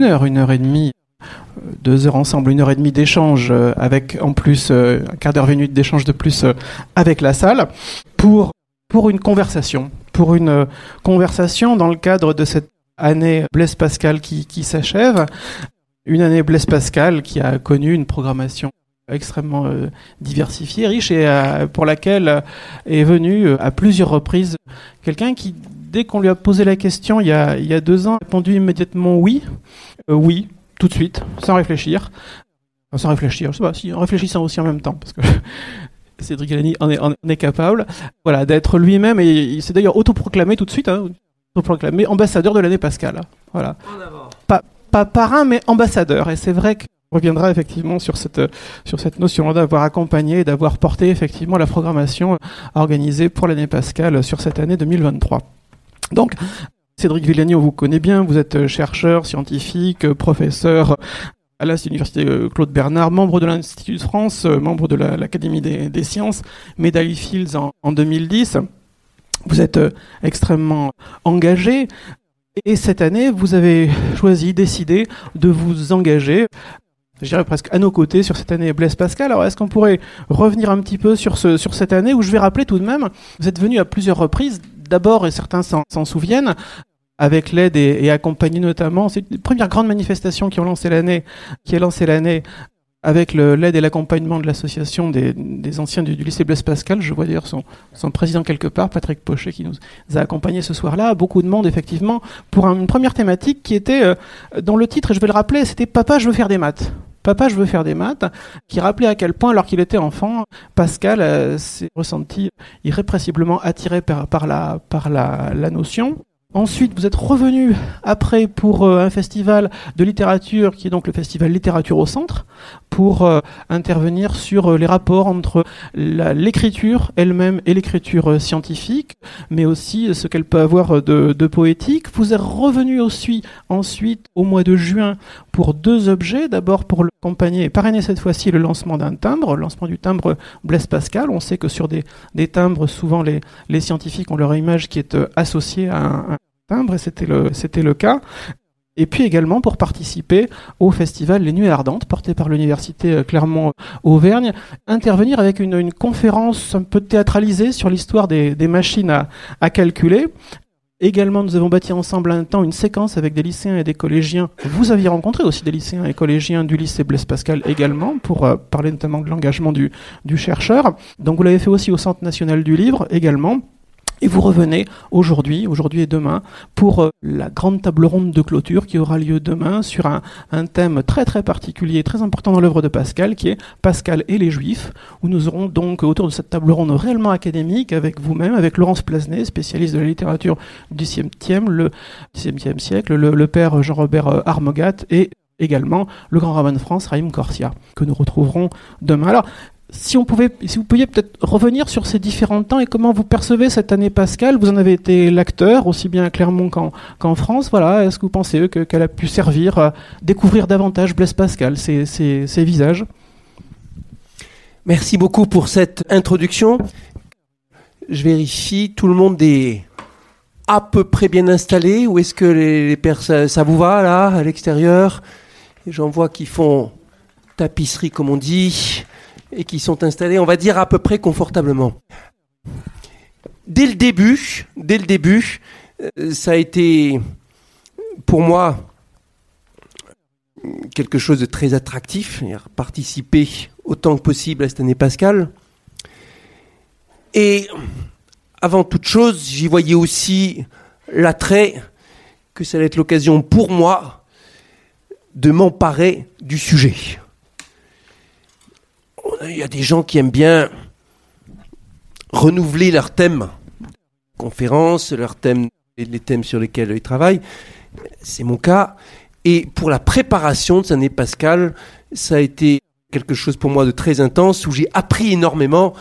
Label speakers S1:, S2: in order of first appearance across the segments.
S1: une heure, une heure et demie, deux heures ensemble, une heure et demie d'échange avec en plus un quart d'heure, vingt minutes d'échange de plus avec la salle pour pour une conversation, pour une conversation dans le cadre de cette année Blaise Pascal qui, qui s'achève, une année Blaise Pascal qui a connu une programmation extrêmement euh, diversifiée, riche et euh, pour laquelle euh, est venu à plusieurs reprises quelqu'un qui, dès qu'on lui a posé la question il y a, il y a deux ans, a répondu immédiatement oui, oui, tout de suite, sans réfléchir. sans réfléchir, je sais pas, si, en réfléchissant aussi en même temps, parce que Cédric Galani en est, en est capable, voilà, d'être lui-même et il s'est d'ailleurs autoproclamé tout de suite, hein, autoproclamé ambassadeur de l'année Pascal. Voilà. Pas, pas parrain, mais ambassadeur. Et c'est vrai que reviendra effectivement sur cette, sur cette notion d'avoir accompagné et d'avoir porté effectivement la programmation organisée pour l'année Pascal sur cette année 2023. Donc, Cédric Villani, on vous connaît bien, vous êtes chercheur, scientifique, professeur à l'Université Claude Bernard, membre de l'Institut de France, membre de l'Académie des, sciences, médaille Fields en, en 2010. Vous êtes extrêmement engagé. Et cette année, vous avez choisi, décidé de vous engager je dirais presque à nos côtés sur cette année Blaise Pascal. Alors est-ce qu'on pourrait revenir un petit peu sur cette année où je vais rappeler tout de même, vous êtes venu à plusieurs reprises, d'abord, et certains s'en souviennent, avec l'aide et, accompagné notamment, c'est une première grande manifestation qui ont lancé l'année, avec l'aide et l'accompagnement de l'association des, anciens du, lycée Blaise Pascal. Je vois d'ailleurs son, président quelque part, Patrick Pochet, qui nous a accompagnés ce soir-là. Beaucoup de monde, effectivement, pour une première thématique qui était, euh, dans le titre, et je vais le rappeler, c'était Papa, je veux faire des maths. Papa, je veux faire des maths, qui rappelait à quel point, alors qu'il était enfant, Pascal euh, s'est ressenti irrépressiblement attiré par, la notion. Ensuite, vous êtes revenu après pour euh, un festival de littérature qui est donc le festival Littérature au Centre pour euh, intervenir sur euh, les rapports entre l'écriture elle-même et l'écriture scientifique, mais aussi ce qu'elle peut avoir de, poétique. Vous êtes revenu aussi ensuite au mois de juin pour deux objets. D'abord pour accompagner et parrainer cette fois-ci le lancement d'un timbre, le lancement du timbre Blaise Pascal. On sait que sur des, timbres, souvent les scientifiques ont leur image qui est associée à un, timbre, et c'était le, c'était le cas. Et puis également pour participer au festival Les Nuits Ardentes, porté par l'Université euh, Clermont-Auvergne, intervenir avec une, une, conférence un peu théâtralisée sur l'histoire des, des, machines à, à calculer. Également, nous avons bâti ensemble un temps une séquence avec des lycéens et des collégiens. Vous aviez rencontré aussi des lycéens et collégiens du lycée Blaise Pascal également, pour euh, parler notamment de l'engagement du, du chercheur. Donc vous l'avez fait aussi au Centre national du livre également. Et vous revenez aujourd'hui, aujourd'hui et demain, pour euh, la grande table ronde de clôture qui aura lieu demain sur un, thème très très particulier, très important dans l'œuvre de Pascal, qui est Pascal et les Juifs, où nous aurons donc autour de cette table ronde réellement académique avec vous-même, avec Laurence Plasnet, spécialiste de la littérature du XVIIe, le siècle, le, père Jean-Robert euh, Armogat et également le grand rabbin de France, Raïm Corsia, que nous retrouverons demain. Si on pouvait, si vous pouviez peut-être revenir sur ces différents temps et comment vous percevez cette année Pascal, vous en avez été l'acteur aussi bien à Clermont qu'en France. Voilà, est-ce que vous pensez qu'elle a pu servir à découvrir davantage Blaise Pascal, ses, visages?
S2: Merci beaucoup pour cette introduction. Je vérifie, tout le monde est à peu près bien installé. Ou est-ce que les, les personnes, ça vous va là à l'extérieur? J'en vois qui font tapisserie comme on dit et qui sont installés, on va dire, à peu près confortablement. Dès le début, dès le début, euh, ça a été pour moi quelque chose de très attractif, participer autant que possible à cette année Pascal. Et avant toute chose, j'y voyais aussi l'attrait que ça allait être l'occasion pour moi de m'emparer du sujet il y a des gens qui aiment bien renouveler leurs thèmes, conférences, leurs thèmes, les thèmes sur lesquels ils travaillent. C'est mon cas. Et pour la préparation de cette année Pascal, ça a été quelque chose pour moi de très intense où j'ai appris énormément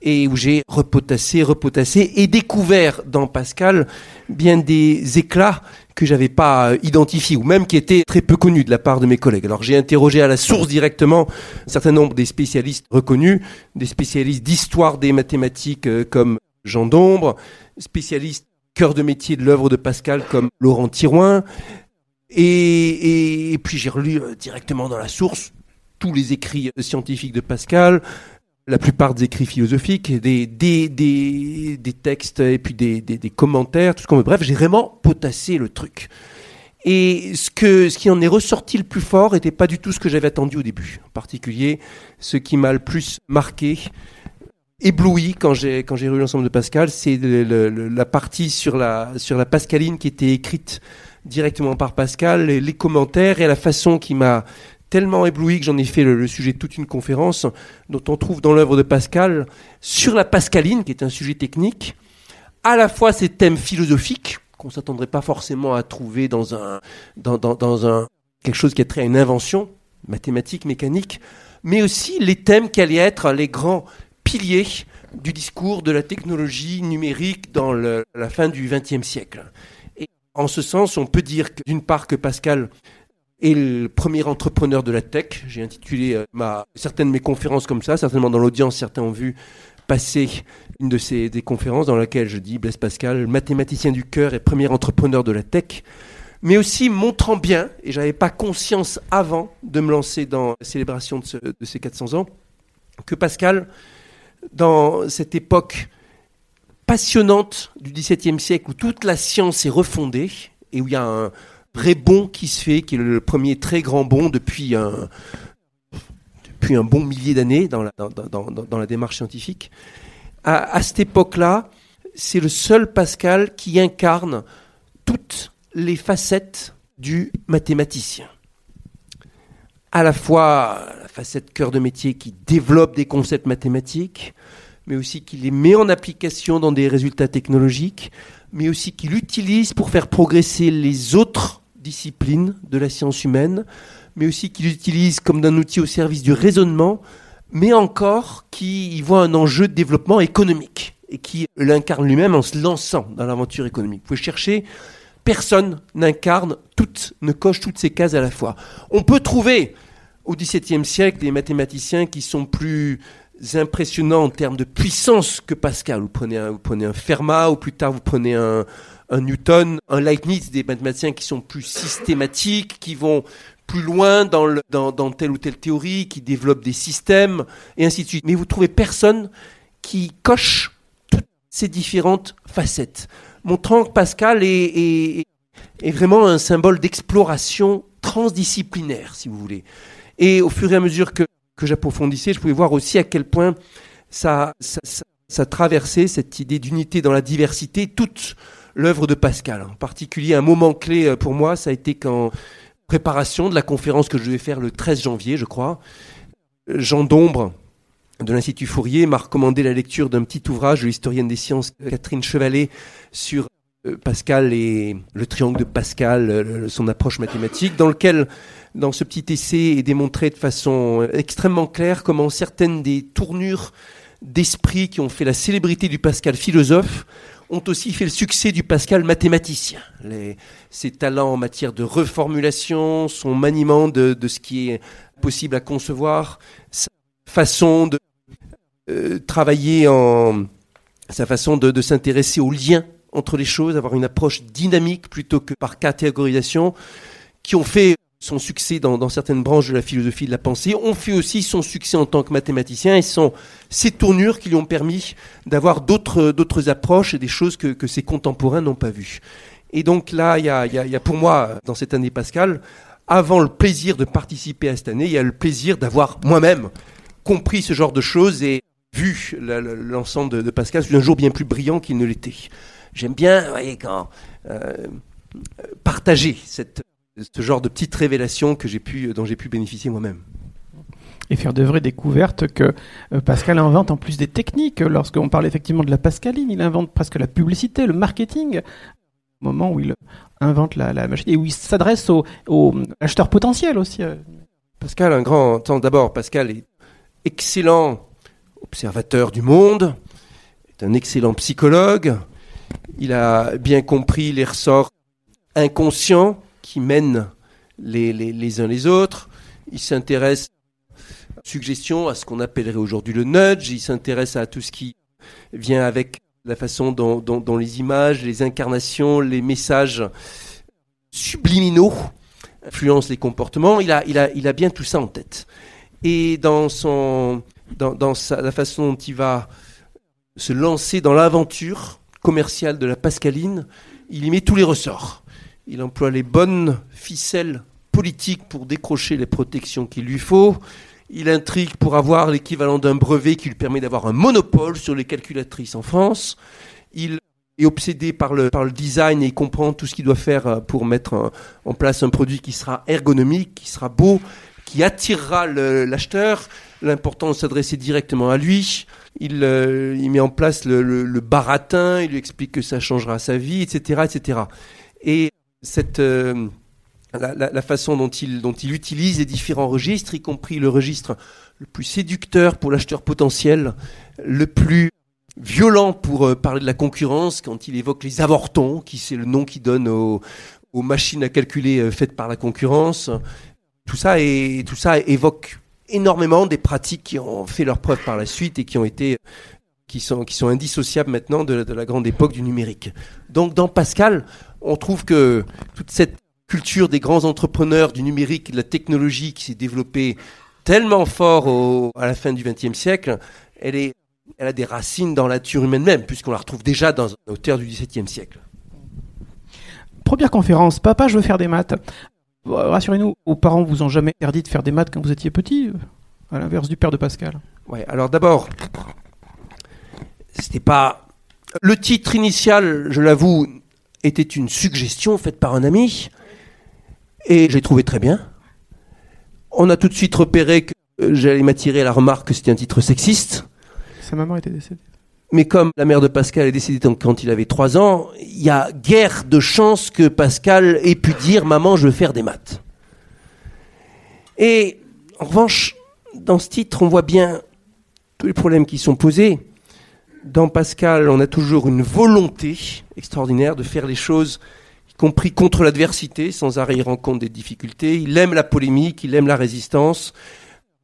S2: et où j'ai repotassé, repotassé et découvert dans Pascal bien des éclats que j'avais pas identifiés ou même qui étaient très peu connus de la part de mes collègues. Alors j'ai interrogé à la source directement un certain nombre des spécialistes reconnus, des spécialistes d'histoire des mathématiques euh, comme Jean Dombre, spécialistes cœur de métier de l'œuvre de Pascal comme Laurent Thirouin, Et, et, puis j'ai relu euh, directement dans la source tous les écrits scientifiques de Pascal, la plupart des écrits philosophiques, des, des, des, des textes et puis des, des, commentaires, tout ce qu'on veut. Bref, j'ai vraiment potassé le truc. Et ce, que, ce qui en est ressorti le plus fort n'était pas du tout ce que j'avais attendu au début. En particulier, ce qui m'a le plus marqué, ébloui quand j'ai quand j'ai lu l'ensemble de Pascal, c'est la partie sur la sur la pascaline qui était écrite directement par Pascal, les commentaires et la façon qui m'a tellement ébloui que j'en ai fait le, sujet de toute une conférence dont on trouve dans l'œuvre de Pascal sur la pascaline, qui est un sujet technique, à la fois ces thèmes philosophiques qu'on s'attendrait pas forcément à trouver dans un dans, dans, un quelque chose qui est trait à une invention mathématique, mécanique, mais aussi les thèmes qui allaient être les grands piliers du discours de la technologie numérique dans la fin du XXe siècle. Et en ce sens, on peut dire d'une part que Pascal est le premier entrepreneur de la tech. J'ai intitulé euh, ma, certaines de mes conférences comme ça. Certainement dans l'audience, certains ont vu passer une de ces des conférences dans laquelle je dis Blaise Pascal, mathématicien du cœur et premier entrepreneur de la tech mais aussi montrant bien, et j'avais pas conscience avant de me lancer dans la célébration de, de ces 400 ans, que Pascal dans cette époque passionnante du XVIIe siècle où toute la science est refondée et où il y a un vrai bond qui se fait, qui est le premier très grand bond depuis un, bon millier d'années dans la, dans, dans, la démarche scientifique. À, à cette époque-là, c'est le seul Pascal qui incarne toutes les facettes du mathématicien à la fois la facette cœur de métier qui développe des concepts mathématiques, mais aussi qui les met en application dans des résultats technologiques, mais aussi qui l'utilise pour faire progresser les autres disciplines de la science humaine, mais aussi qui l'utilise comme d'un outil au service du raisonnement, mais encore qui y voit un enjeu de développement économique et qui l'incarne lui-même en se lançant dans l'aventure économique. Vous pouvez chercher personne n'incarne toutes, ne coche toutes ces cases à la fois. On peut trouver au XVIIe siècle des mathématiciens qui sont plus impressionnants en termes de puissance que Pascal. Vous prenez un, vous prenez un Fermat, ou plus tard vous prenez un, un Newton, un Leibniz, des mathématiciens qui sont plus systématiques, qui vont plus loin dans, le, dans, dans, telle ou telle théorie, qui développent des systèmes, et ainsi de suite. Mais vous trouvez personne qui coche toutes ces différentes facettes montrant que Pascal est, vraiment un symbole d'exploration transdisciplinaire, si vous voulez. Et au fur et à mesure que, j'approfondissais, je pouvais voir aussi à quel point ça, traversait cette idée d'unité dans la diversité, toute l'œuvre de Pascal. En particulier, un moment clé euh, pour moi, ça a été qu'en préparation de la conférence que je vais faire le 13 janvier, je crois, Jean Dombre, de l'Institut Fourier m'a recommandé la lecture d'un petit ouvrage de l'historienne des sciences Catherine Chevalet sur euh, Pascal et le triangle de Pascal, son approche mathématique, dans lequel, dans ce petit essai, est démontré de façon extrêmement claire comment certaines des tournures d'esprit qui ont fait la célébrité du Pascal philosophe ont aussi fait le succès du Pascal mathématicien. Ses talents en matière de reformulation, son maniement de, de ce qui est possible à concevoir, sa façon de euh, travailler en sa façon de, s'intéresser aux liens entre les choses, avoir une approche dynamique plutôt que par catégorisation, qui ont fait son succès dans, certaines branches de la philosophie de la pensée, ont fait aussi son succès en tant que mathématicien et sont ces tournures qui lui ont permis d'avoir d'autres, d'autres approches et des choses que, ses contemporains n'ont pas vues. Et donc là, il y a, pour moi, dans cette année Pascal, avant le plaisir de participer à cette année, il y a le plaisir d'avoir moi-même compris ce genre de choses et vu l'ensemble de, Pascal sous un jour bien plus brillant qu'il ne l'était. J'aime bien, voyez, quand euh, partager cette, ce genre de petites révélations que j'ai pu, dont j'ai pu bénéficier moi-même.
S1: Et faire de vraies découvertes que euh, Pascal invente en plus des techniques. Lorsqu'on parle effectivement de la pascaline, il invente presque la publicité, le marketing, au moment où il invente la, machine et où il s'adresse aux, aux acheteurs potentiels aussi. Euh.
S2: Pascal, un grand temps. D'abord, Pascal est excellent observateur du monde, est un excellent psychologue. Il a bien compris les ressorts inconscients qui mènent les, les, uns les autres. Il s'intéresse à suggestion à ce qu'on appellerait aujourd'hui le nudge. Il s'intéresse à tout ce qui vient avec la façon dont, les images, les incarnations, les messages subliminaux influencent les comportements. Il a, il a, il a bien tout ça en tête. Et dans son, dans, dans la façon dont il va se lancer dans l'aventure commerciale de la Pascaline, il y met tous les ressorts. Il emploie les bonnes ficelles politiques pour décrocher les protections qu'il lui faut. Il intrigue pour avoir l'équivalent d'un brevet qui lui permet d'avoir un monopole sur les calculatrices en France. Il est obsédé par le, par le design et il comprend tout ce qu'il doit faire euh, pour mettre en place un produit qui sera ergonomique, qui sera beau, qui attirera l'acheteur. L'important de s'adresser directement à lui. Il, euh, il met en place le, le- le baratin, il lui explique que ça changera sa vie, etc. etc. Et cette, euh, la, façon dont il, dont il utilise les différents registres, y compris le registre le plus séducteur pour l'acheteur potentiel, le plus violent pour euh, parler de la concurrence, quand il évoque les avortons, qui c'est le nom qu'il donne aux, machines à calculer euh, faites par la concurrence. Tout ça, tout ça évoque énormément des pratiques qui ont fait leur preuve par la suite et qui ont été qui sont, qui sont indissociables maintenant de la grande époque du numérique. Donc dans Pascal, on trouve que toute cette culture des grands entrepreneurs du numérique de la technologie qui s'est développée tellement fort au- à la fin du XXe siècle, elle, est, elle a des racines dans la nature humaine même, puisqu'on la retrouve déjà dans un auteur du XVIIe siècle.
S1: Première conférence, papa, je veux faire des maths. Rassurez-nous, vos parents vous ont jamais interdit de faire des maths quand vous étiez petit, à l'inverse du père de Pascal.
S2: Ouais, alors d'abord, c'était pas. Le titre initial, je l'avoue, était une suggestion faite par un ami, et j'ai trouvé très bien. On a tout de suite repéré que euh, j'allais m'attirer à la remarque que c'était un titre sexiste.
S1: Sa maman était décédée.
S2: Mais comme la mère de Pascal est décédée quand il avait 3 ans, il y a guère de chances que Pascal ait pu dire Maman, je veux faire des maths. Et en revanche, dans ce titre, on voit bien tous les problèmes qui sont posés. Dans Pascal, on a toujours une volonté extraordinaire de faire les choses, y compris contre l'adversité, sans arrêt rendre compte des difficultés. Il aime la polémique, il aime la résistance.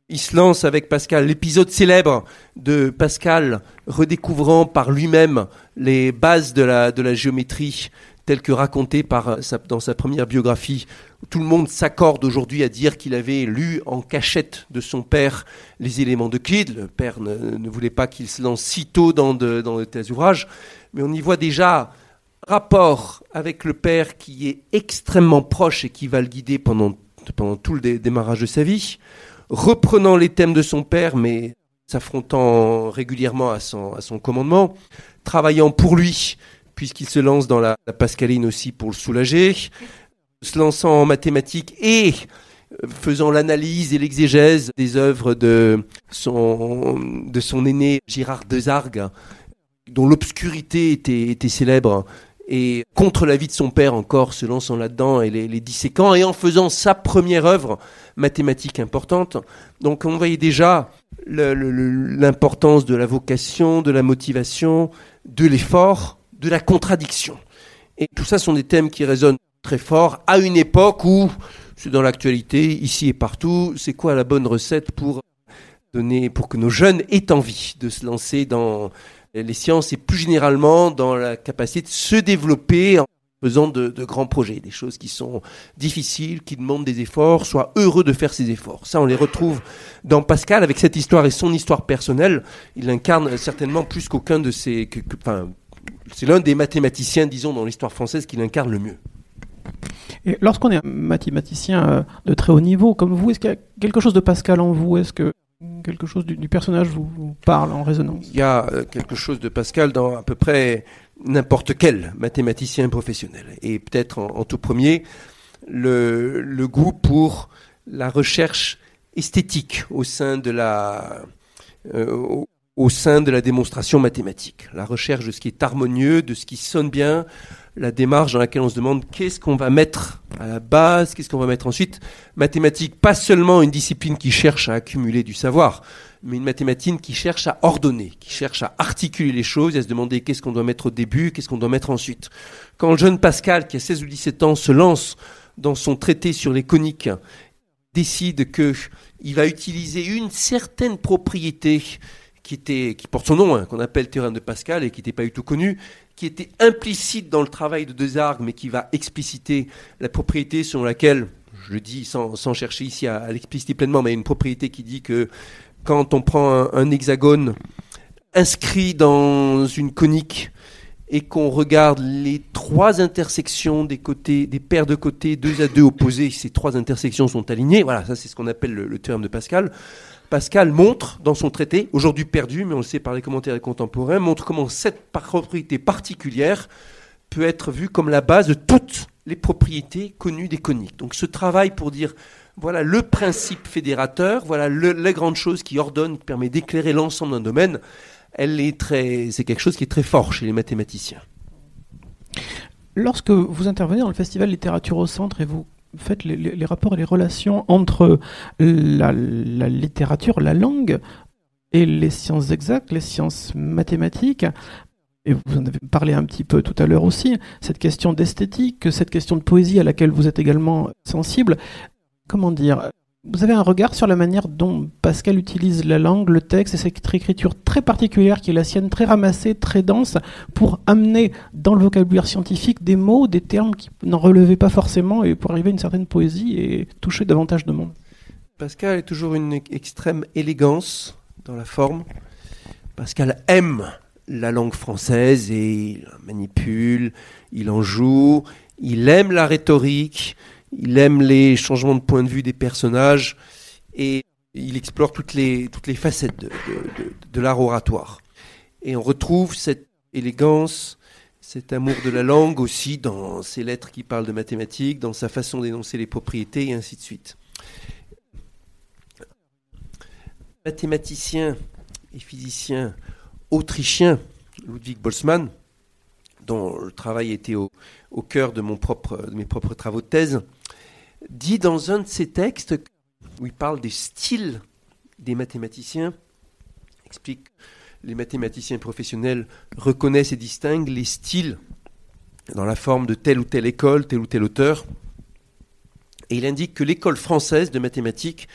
S2: Il se lance avec Pascal l'épisode célèbre de Pascal redécouvrant par lui-même les bases de la, de la géométrie telles que racontées par euh, dans sa première biographie. Tout le monde s'accorde aujourd'hui à dire qu'il avait lu en cachette de son père les éléments d'Euclide. Le père ne, voulait pas qu'il se lance si tôt dans de, dans de tels ouvrages, mais on y voit déjà rapport avec le père qui est extrêmement proche et qui va le guider pendant, pendant tout le dé- démarrage de sa vie, reprenant les thèmes de son père, mais s'affrontant régulièrement à son, à son commandement, travaillant pour lui, puisqu'il se lance dans la, pascaline aussi pour le soulager, se lançant en mathématiques et euh, faisant l'analyse et l'exégèse des œuvres de son, de son aîné Girard Desargues, dont l'obscurité était, célèbre, et contre l'avis de son père encore, se lançant là-dedans et les, les disséquant, et en faisant sa première œuvre mathématique importante. Donc on voyait déjà l'importance de la vocation, de la motivation, de l'effort, de la contradiction. Et tout ça sont des thèmes qui résonnent très fort à une époque où c'est dans l'actualité, ici et partout, c'est quoi la bonne recette pour donner, pour que nos jeunes aient envie de se lancer dans les sciences et plus généralement dans la capacité de se développer en faisant de, grands projets, des choses qui sont difficiles, qui demandent des efforts, soient heureux de faire ces efforts. Ça, on les retrouve dans Pascal avec cette histoire et son histoire personnelle. Il incarne certainement plus qu'aucun de ses, que- que- enfin, c'est l'un des mathématiciens, disons, dans l'histoire française qu'il incarne le mieux.
S1: Et lorsqu'on est un mathématicien euh, de très haut niveau comme vous, est-ce qu'il y a quelque chose de Pascal en vous? Est-ce que quelque chose du, du personnage vous, vous parle en résonance?
S2: Il y a euh, quelque chose de Pascal dans à peu près n'importe quel mathématicien professionnel. Et peut-être en, en tout premier, le, le goût pour la recherche esthétique au sein de la, euh, au, sein de la démonstration mathématique. La recherche de ce qui est harmonieux, de ce qui sonne bien, la démarche dans laquelle on se demande qu'est-ce qu'on va mettre à la base, qu'est-ce qu'on va mettre ensuite. Mathématiques, pas seulement une discipline qui cherche à accumuler du savoir, mais une mathématique qui cherche à ordonner, qui cherche à articuler les choses à se demander qu'est-ce qu'on doit mettre au début, qu'est-ce qu'on doit mettre ensuite. Quand le jeune Pascal, qui a 16 ou 17 ans, se lance dans son traité sur les coniques, décide que il va utiliser une certaine propriété qui, était, qui porte son nom, hein, qu'on appelle théorème de Pascal et qui n'était pas du tout connu, qui était implicite dans le travail de Desargues, mais qui va expliciter la propriété selon laquelle, je le dis sans, chercher ici à, à l'expliciter pleinement, mais une propriété qui dit que quand on prend un, hexagone inscrit dans une conique et qu'on regarde les trois intersections des côtés, des paires de côtés, deux à deux opposés, ces trois intersections sont alignées. Voilà, ça c'est ce qu'on appelle le, le, théorème de Pascal. Pascal montre dans son traité, aujourd'hui perdu, mais on le sait par les commentaires contemporains, montre comment cette propriété particulière peut être vue comme la base de toutes les propriétés connues des coniques. Donc ce travail pour dire voilà le principe fédérateur, voilà le, les grandes choses qui ordonnent, qui permet d'éclairer l'ensemble d'un domaine, elle est très, c'est quelque chose qui est très fort chez les mathématiciens.
S1: Lorsque vous intervenez dans le festival littérature au centre et vous faites les, les, rapports et les relations entre la, littérature, la langue et les sciences exactes, les sciences mathématiques, et vous en avez parlé un petit peu tout à l'heure aussi, cette question d'esthétique, cette question de poésie à laquelle vous êtes également sensible, comment dire, vous avez un regard sur la manière dont Pascal utilise la langue, le texte et cette écriture très particulière qui est la sienne, très ramassée, très dense, pour amener dans le vocabulaire scientifique des mots, des termes qui n'en relevaient pas forcément et pour arriver à une certaine poésie et toucher davantage de monde.
S2: Pascal est toujours une extrême élégance dans la forme. Pascal aime la langue française et il manipule, il en joue, il aime la rhétorique, il aime les changements de point de vue des personnages et il explore toutes les, toutes les facettes de, de, l'art oratoire. Et on retrouve cette élégance, cet amour de la langue aussi dans ses lettres qui parlent de mathématiques, dans sa façon d'énoncer les propriétés et ainsi de suite. Mathématicien et physicien autrichien, Ludwig Boltzmann, dont le travail était au, cœur de, mes propres travaux de thèse, dit dans un de ses textes, où il parle des styles des mathématiciens, explique les mathématiciens professionnels reconnaissent et distinguent les styles dans la forme de telle ou telle école, tel ou tel auteur. Et il indique que l'école française de mathématiques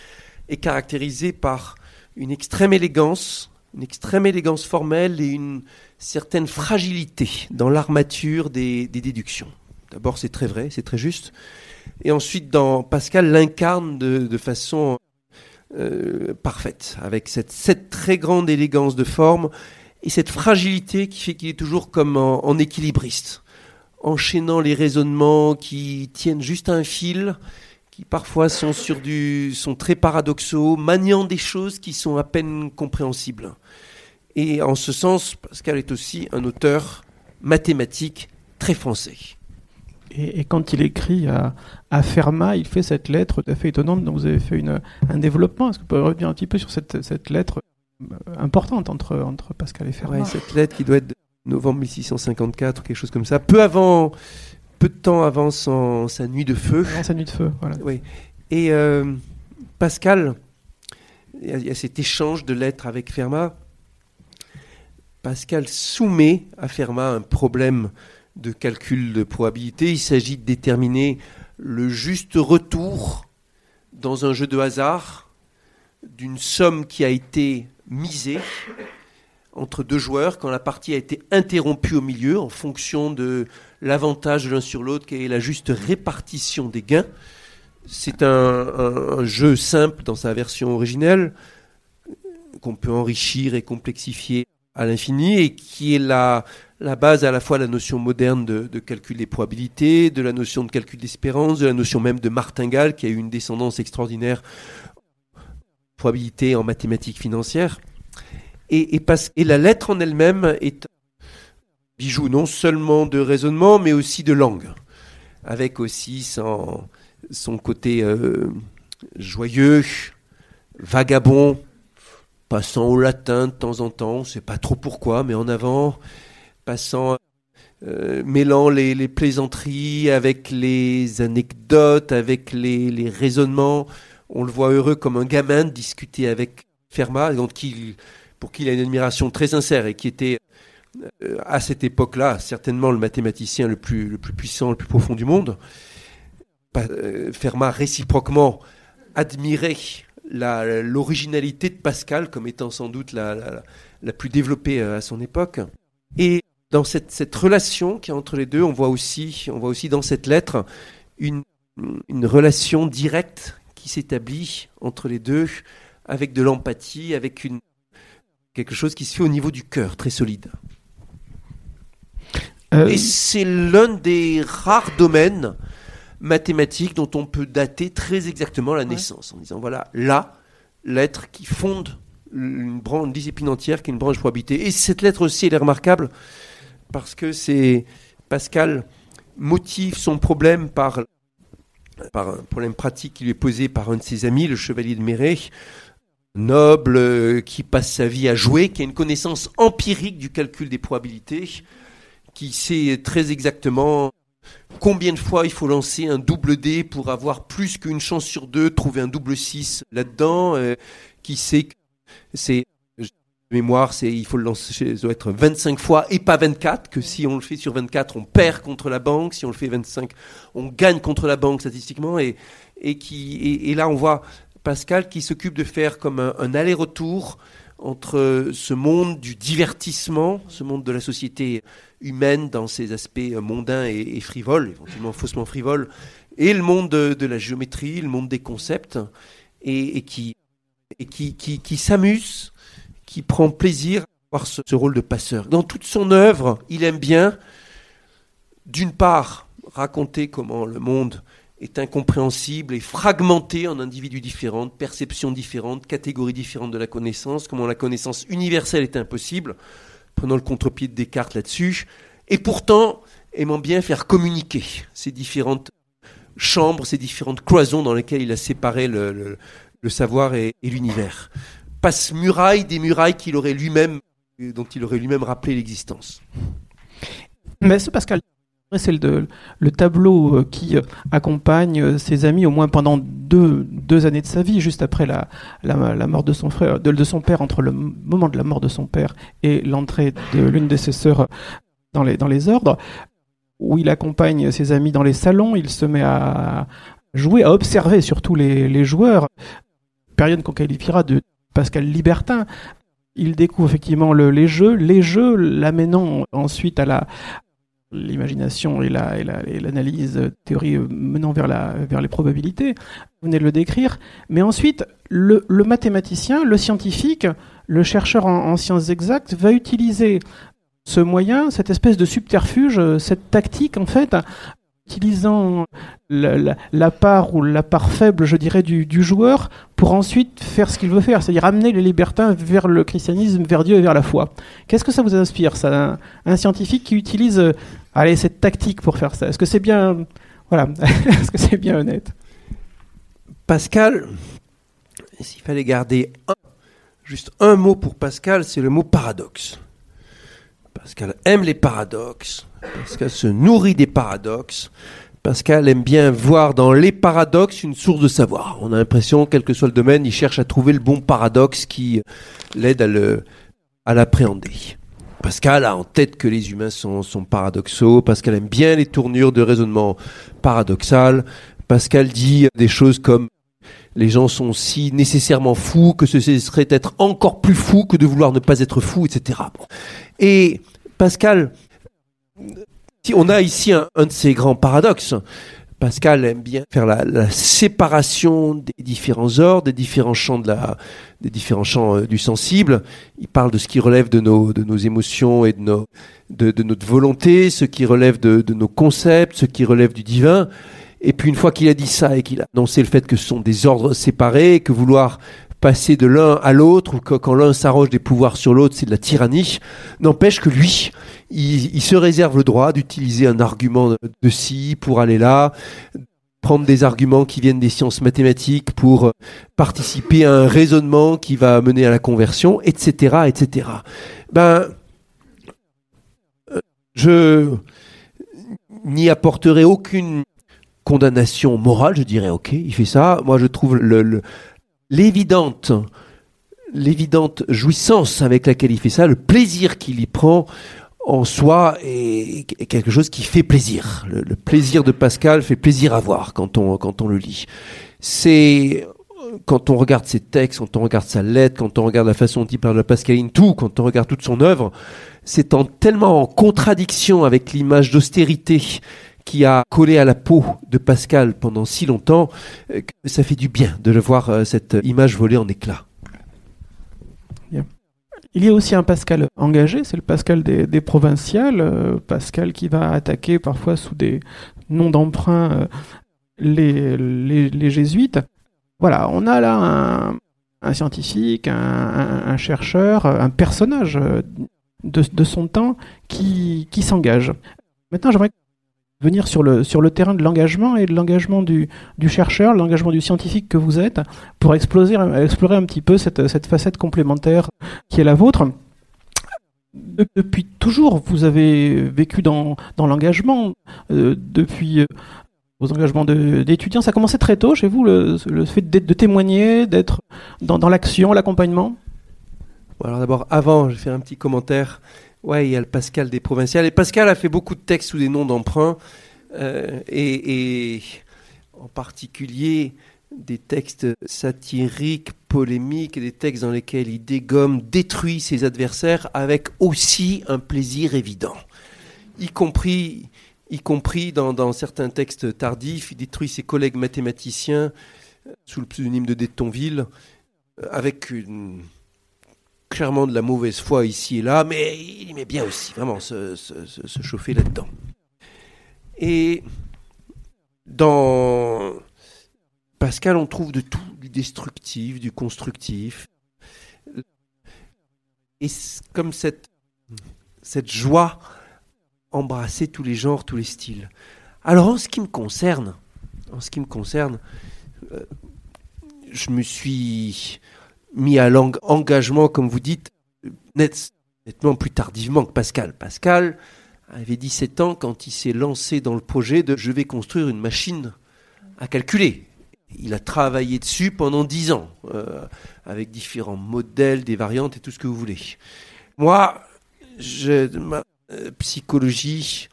S2: est caractérisée par une extrême élégance, une extrême élégance formelle et une certaine fragilité dans l'armature des, déductions. D'abord, c'est très vrai, c'est très juste. Et ensuite, Pascal l'incarne de, façon euh, parfaite, avec cette, très grande élégance de forme et cette fragilité qui fait qu'il est toujours comme en, équilibriste, enchaînant les raisonnements qui tiennent juste un fil, qui parfois sont très paradoxaux, maniant des choses qui sont à peine compréhensibles. Et en ce sens, Pascal est aussi un auteur mathématique très français.
S1: Et, et, quand il écrit à, à, Fermat, il fait cette lettre tout à fait étonnante dont vous avez fait une, un développement. Est-ce que vous pouvez revenir un petit peu sur cette, cette lettre euh, importante entre, entre Pascal et Fermat?
S2: Ouais, Cette lettre qui doit être de novembre 1654, quelque chose comme ça, peu avant, peu de temps avant son, sa nuit de feu.
S1: Avant sa nuit de feu, voilà.
S2: Oui. Et euh, Pascal, il y, a, il y, a cet échange de lettres avec Fermat. Pascal soumet à Fermat un problème de calcul de probabilité. Il s'agit de déterminer le juste retour dans un jeu de hasard d'une somme qui a été misée entre deux joueurs quand la partie a été interrompue au milieu en fonction de l'avantage de l'un sur l'autre qui est la juste répartition des gains. C'est un, jeu simple dans sa version originelle qu'on peut enrichir et complexifier à l'infini et qui est la, base à la fois de la notion moderne de, calcul des probabilités, de la notion de calcul d'espérance, de la notion même de martingale qui a eu une descendance extraordinaire probabilité en mathématiques financières. Et, la lettre en elle-même est un bijou non seulement de raisonnement, mais aussi de langue, avec aussi son, son côté euh, joyeux, vagabond, passant au latin de temps en temps, on ne sait pas trop pourquoi, mais en avant, passant, euh, mêlant les, plaisanteries avec les anecdotes, avec les, les, raisonnements. On le voit heureux comme un gamin de discuter avec Fermat, donc qui, pour qui il a une admiration très sincère et qui était euh, à cette époque-là certainement le mathématicien le plus, le plus puissant, le plus profond du monde. Euh, Fermat réciproquement admirait l'originalité de Pascal comme étant sans doute la, la, la plus développée euh, à son époque. Et dans cette, cette relation qui est entre les deux, on voit aussi, on voit aussi dans cette lettre une une relation directe qui s'établit entre les deux, avec de l'empathie, avec une, quelque chose qui se fait au niveau du cœur, très solide.
S1: Euh,
S2: Et c'est l'un des rares domaines mathématiques dont on peut dater très exactement la naissance, en disant voilà, là, l'être qui fonde une, branche, une discipline entière qui est une branche probabilité. Et cette lettre aussi, elle est remarquable parce que c'est Pascal motive son problème par, par un problème pratique qui lui est posé par un de ses amis, le chevalier de Méret, noble, euh, qui passe sa vie à jouer, qui a une connaissance empirique du calcul des probabilités, qui sait très exactement combien de fois il faut lancer un double D pour avoir plus qu'une chance sur deux, trouver un double 6 là-dedans, euh, qui sait c'est mémoire, c'est il faut le lancer, ça doit être 25 fois et pas 24, que si on le fait sur 24, on perd contre la banque, si on le fait 25, on gagne contre la banque statistiquement, et, et, qui, et là on voit Pascal qui s'occupe de faire comme un, un aller-retour entre ce monde du divertissement, ce monde de la société humaine dans ses aspects mondains et, frivoles, éventuellement faussement frivoles, et le monde de, la géométrie, le monde des concepts, et, qui, et qui s'amuse, qui prend plaisir à avoir ce, ce rôle de passeur. Dans toute son œuvre, il aime bien, d'une part, raconter comment le monde est incompréhensible et fragmenté en individus différents, perceptions différentes, catégories différentes de la connaissance, comment la connaissance universelle est impossible, prenant le contre-pied de Descartes là-dessus, et pourtant aimant bien faire communiquer ces différentes chambres, ces différentes cloisons dans lesquelles il a séparé le, savoir et, l'univers. Passe muraille des murailles qu'il aurait lui-même, dont il aurait lui-même rappelé l'existence.
S1: Ce Pascal, c'est le, le, tableau euh, qui accompagne euh, ses amis au moins pendant deux, deux années de sa vie, juste après la, la, la mort de son frère, de, de, son père, entre le moment de la mort de son père et l'entrée de l'une de ses sœurs dans les, dans les ordres, où il accompagne ses amis dans les salons, il se met à jouer, à observer surtout les, les joueurs, période qu'on qualifiera de Pascal Libertin. Il découvre effectivement le, les jeux, les jeux l'amenant ensuite à la, l'imagination et l'analyse la, et la, théorie menant vers, la, vers les probabilités. Vous venez de le décrire. Mais ensuite, le, mathématicien, le scientifique, le chercheur en, en, sciences exactes va utiliser ce moyen, cette espèce de subterfuge, cette tactique en fait, utilisant la, part ou la part faible, je dirais, du, joueur pour ensuite faire ce qu'il veut faire, c'est-à-dire amener les libertins vers le christianisme, vers Dieu et vers la foi. Qu'est-ce que ça vous inspire, ça un, un, scientifique qui utilise, euh, allez, cette tactique pour faire ça? Est-ce que c'est bien, voilà, est-ce que c'est bien honnête?
S2: Pascal, s'il fallait garder un, juste un mot pour Pascal, c'est le mot paradoxe. Pascal aime les paradoxes. Pascal se nourrit des paradoxes. Pascal aime bien voir dans les paradoxes une source de savoir. On a l'impression, quel que soit le domaine, il cherche à trouver le bon paradoxe qui l'aide à, le, à l'appréhender. Pascal a en tête que les humains sont, sont, paradoxaux. Pascal aime bien les tournures de raisonnement paradoxal. Pascal dit des choses comme les gens sont si nécessairement fous que ce serait être encore plus fou que de vouloir ne pas être fou, etc. Et Pascal, on a ici un, de ces grands paradoxes. Pascal aime bien faire la, la, séparation des différents ordres, des différents champs de la, des différents champs euh, du sensible. Il parle de ce qui relève de nos, de nos émotions et de, nos, de, de notre volonté, ce qui relève de, de, nos concepts, ce qui relève du divin. Et puis une fois qu'il a dit ça et qu'il a annoncé le fait que ce sont des ordres séparés, que vouloir passer de l'un à l'autre, ou quand l'un s'arroge des pouvoirs sur l'autre, c'est de la tyrannie, n'empêche que lui, il, se réserve le droit d'utiliser un argument de, ci pour aller là, prendre des arguments qui viennent des sciences mathématiques pour participer à un raisonnement qui va mener à la conversion, etc., etc. Ben, je n'y apporterai aucune condamnation morale, je dirais, ok, il fait ça. Moi, je trouve le, l'évidente jouissance avec laquelle il fait ça, le plaisir qu'il y prend en soi est quelque chose qui fait plaisir. Le, le, plaisir de Pascal fait plaisir à voir quand on, quand on le lit. C'est quand on regarde ses textes, quand on regarde sa lettre, quand on regarde la façon dont il parle de Pascaline, tout, quand on regarde toute son œuvre, c'est en, tellement en contradiction avec l'image d'austérité qui a collé à la peau de Pascal pendant si longtemps, euh, ça fait du bien de le voir, euh, cette image volée en éclats.
S1: Il y a aussi un Pascal engagé, c'est le Pascal des, provinciales, euh, Pascal qui va attaquer parfois sous des noms d'emprunt les, jésuites. Voilà, on a là un, scientifique, un, chercheur, un personnage de, de son temps qui, qui s'engage. Maintenant, j'aimerais venir sur le, sur le terrain de l'engagement et de l'engagement du, du chercheur, l'engagement du scientifique que vous êtes, pour explorer, explorer un petit peu cette, cette facette complémentaire qui est la vôtre. Depuis toujours, vous avez vécu dans, dans l'engagement, euh, depuis euh, vos engagements d'étudiants. Ça a commencé très tôt chez vous, le, le fait de, témoigner, d'être dans, dans l'action, l'accompagnement?
S2: Alors d'abord, avant, je faire un petit commentaire Ouais, il y a le Pascal des provinciales. Et Pascal a fait beaucoup de textes sous des noms d'emprunt, euh, et, en particulier des textes satiriques, polémiques, des textes dans lesquels il dégomme, détruit ses adversaires avec aussi un plaisir évident. Y compris, y compris dans, dans certains textes tardifs, il détruit ses collègues mathématiciens euh, sous le pseudonyme de Détonville, euh, avec une clairement de la mauvaise foi ici et là, mais il aimait bien aussi, vraiment, se, chauffer là-dedans. Et dans Pascal, on trouve de tout, du destructif, du constructif. Et comme cette, cette joie embrasser tous les genres, tous les styles. Alors en ce qui me concerne, en ce qui me concerne, euh, je me suis mis à l'engagement, comme vous dites, nettement plus tardivement que Pascal. Pascal avait 17 ans quand il s'est lancé dans le projet de je vais construire une machine à calculer. Il a travaillé dessus pendant 10 ans, euh, avec différents modèles, des variantes et tout ce que vous voulez. Moi, ma euh, psychologie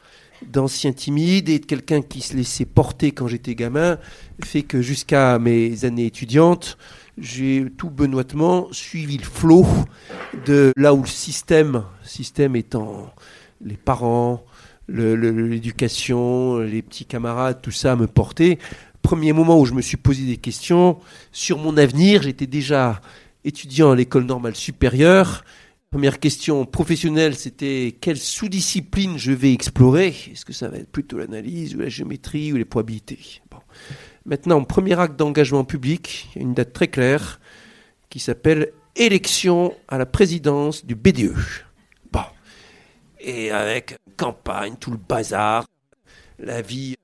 S2: d'ancien timide et de quelqu'un qui se laissait porter quand j'étais gamin fait que jusqu'à mes années étudiantes, j'ai tout benoîtement suivi le flot de là où le système, système étant les parents, l'éducation, les petits camarades, tout ça me portait. Premier moment où je me suis posé des questions sur mon avenir, j'étais déjà étudiant à l'école normale supérieure. Première question professionnelle, c'était quelle sous-discipline je vais explorer? Est-ce que ça va être plutôt l'analyse ou la géométrie ou les probabilités? Maintenant, premier acte d'engagement public, une date très claire qui s'appelle élection à la présidence du BDE. Bon. Et avec campagne, tout le bazar, la vie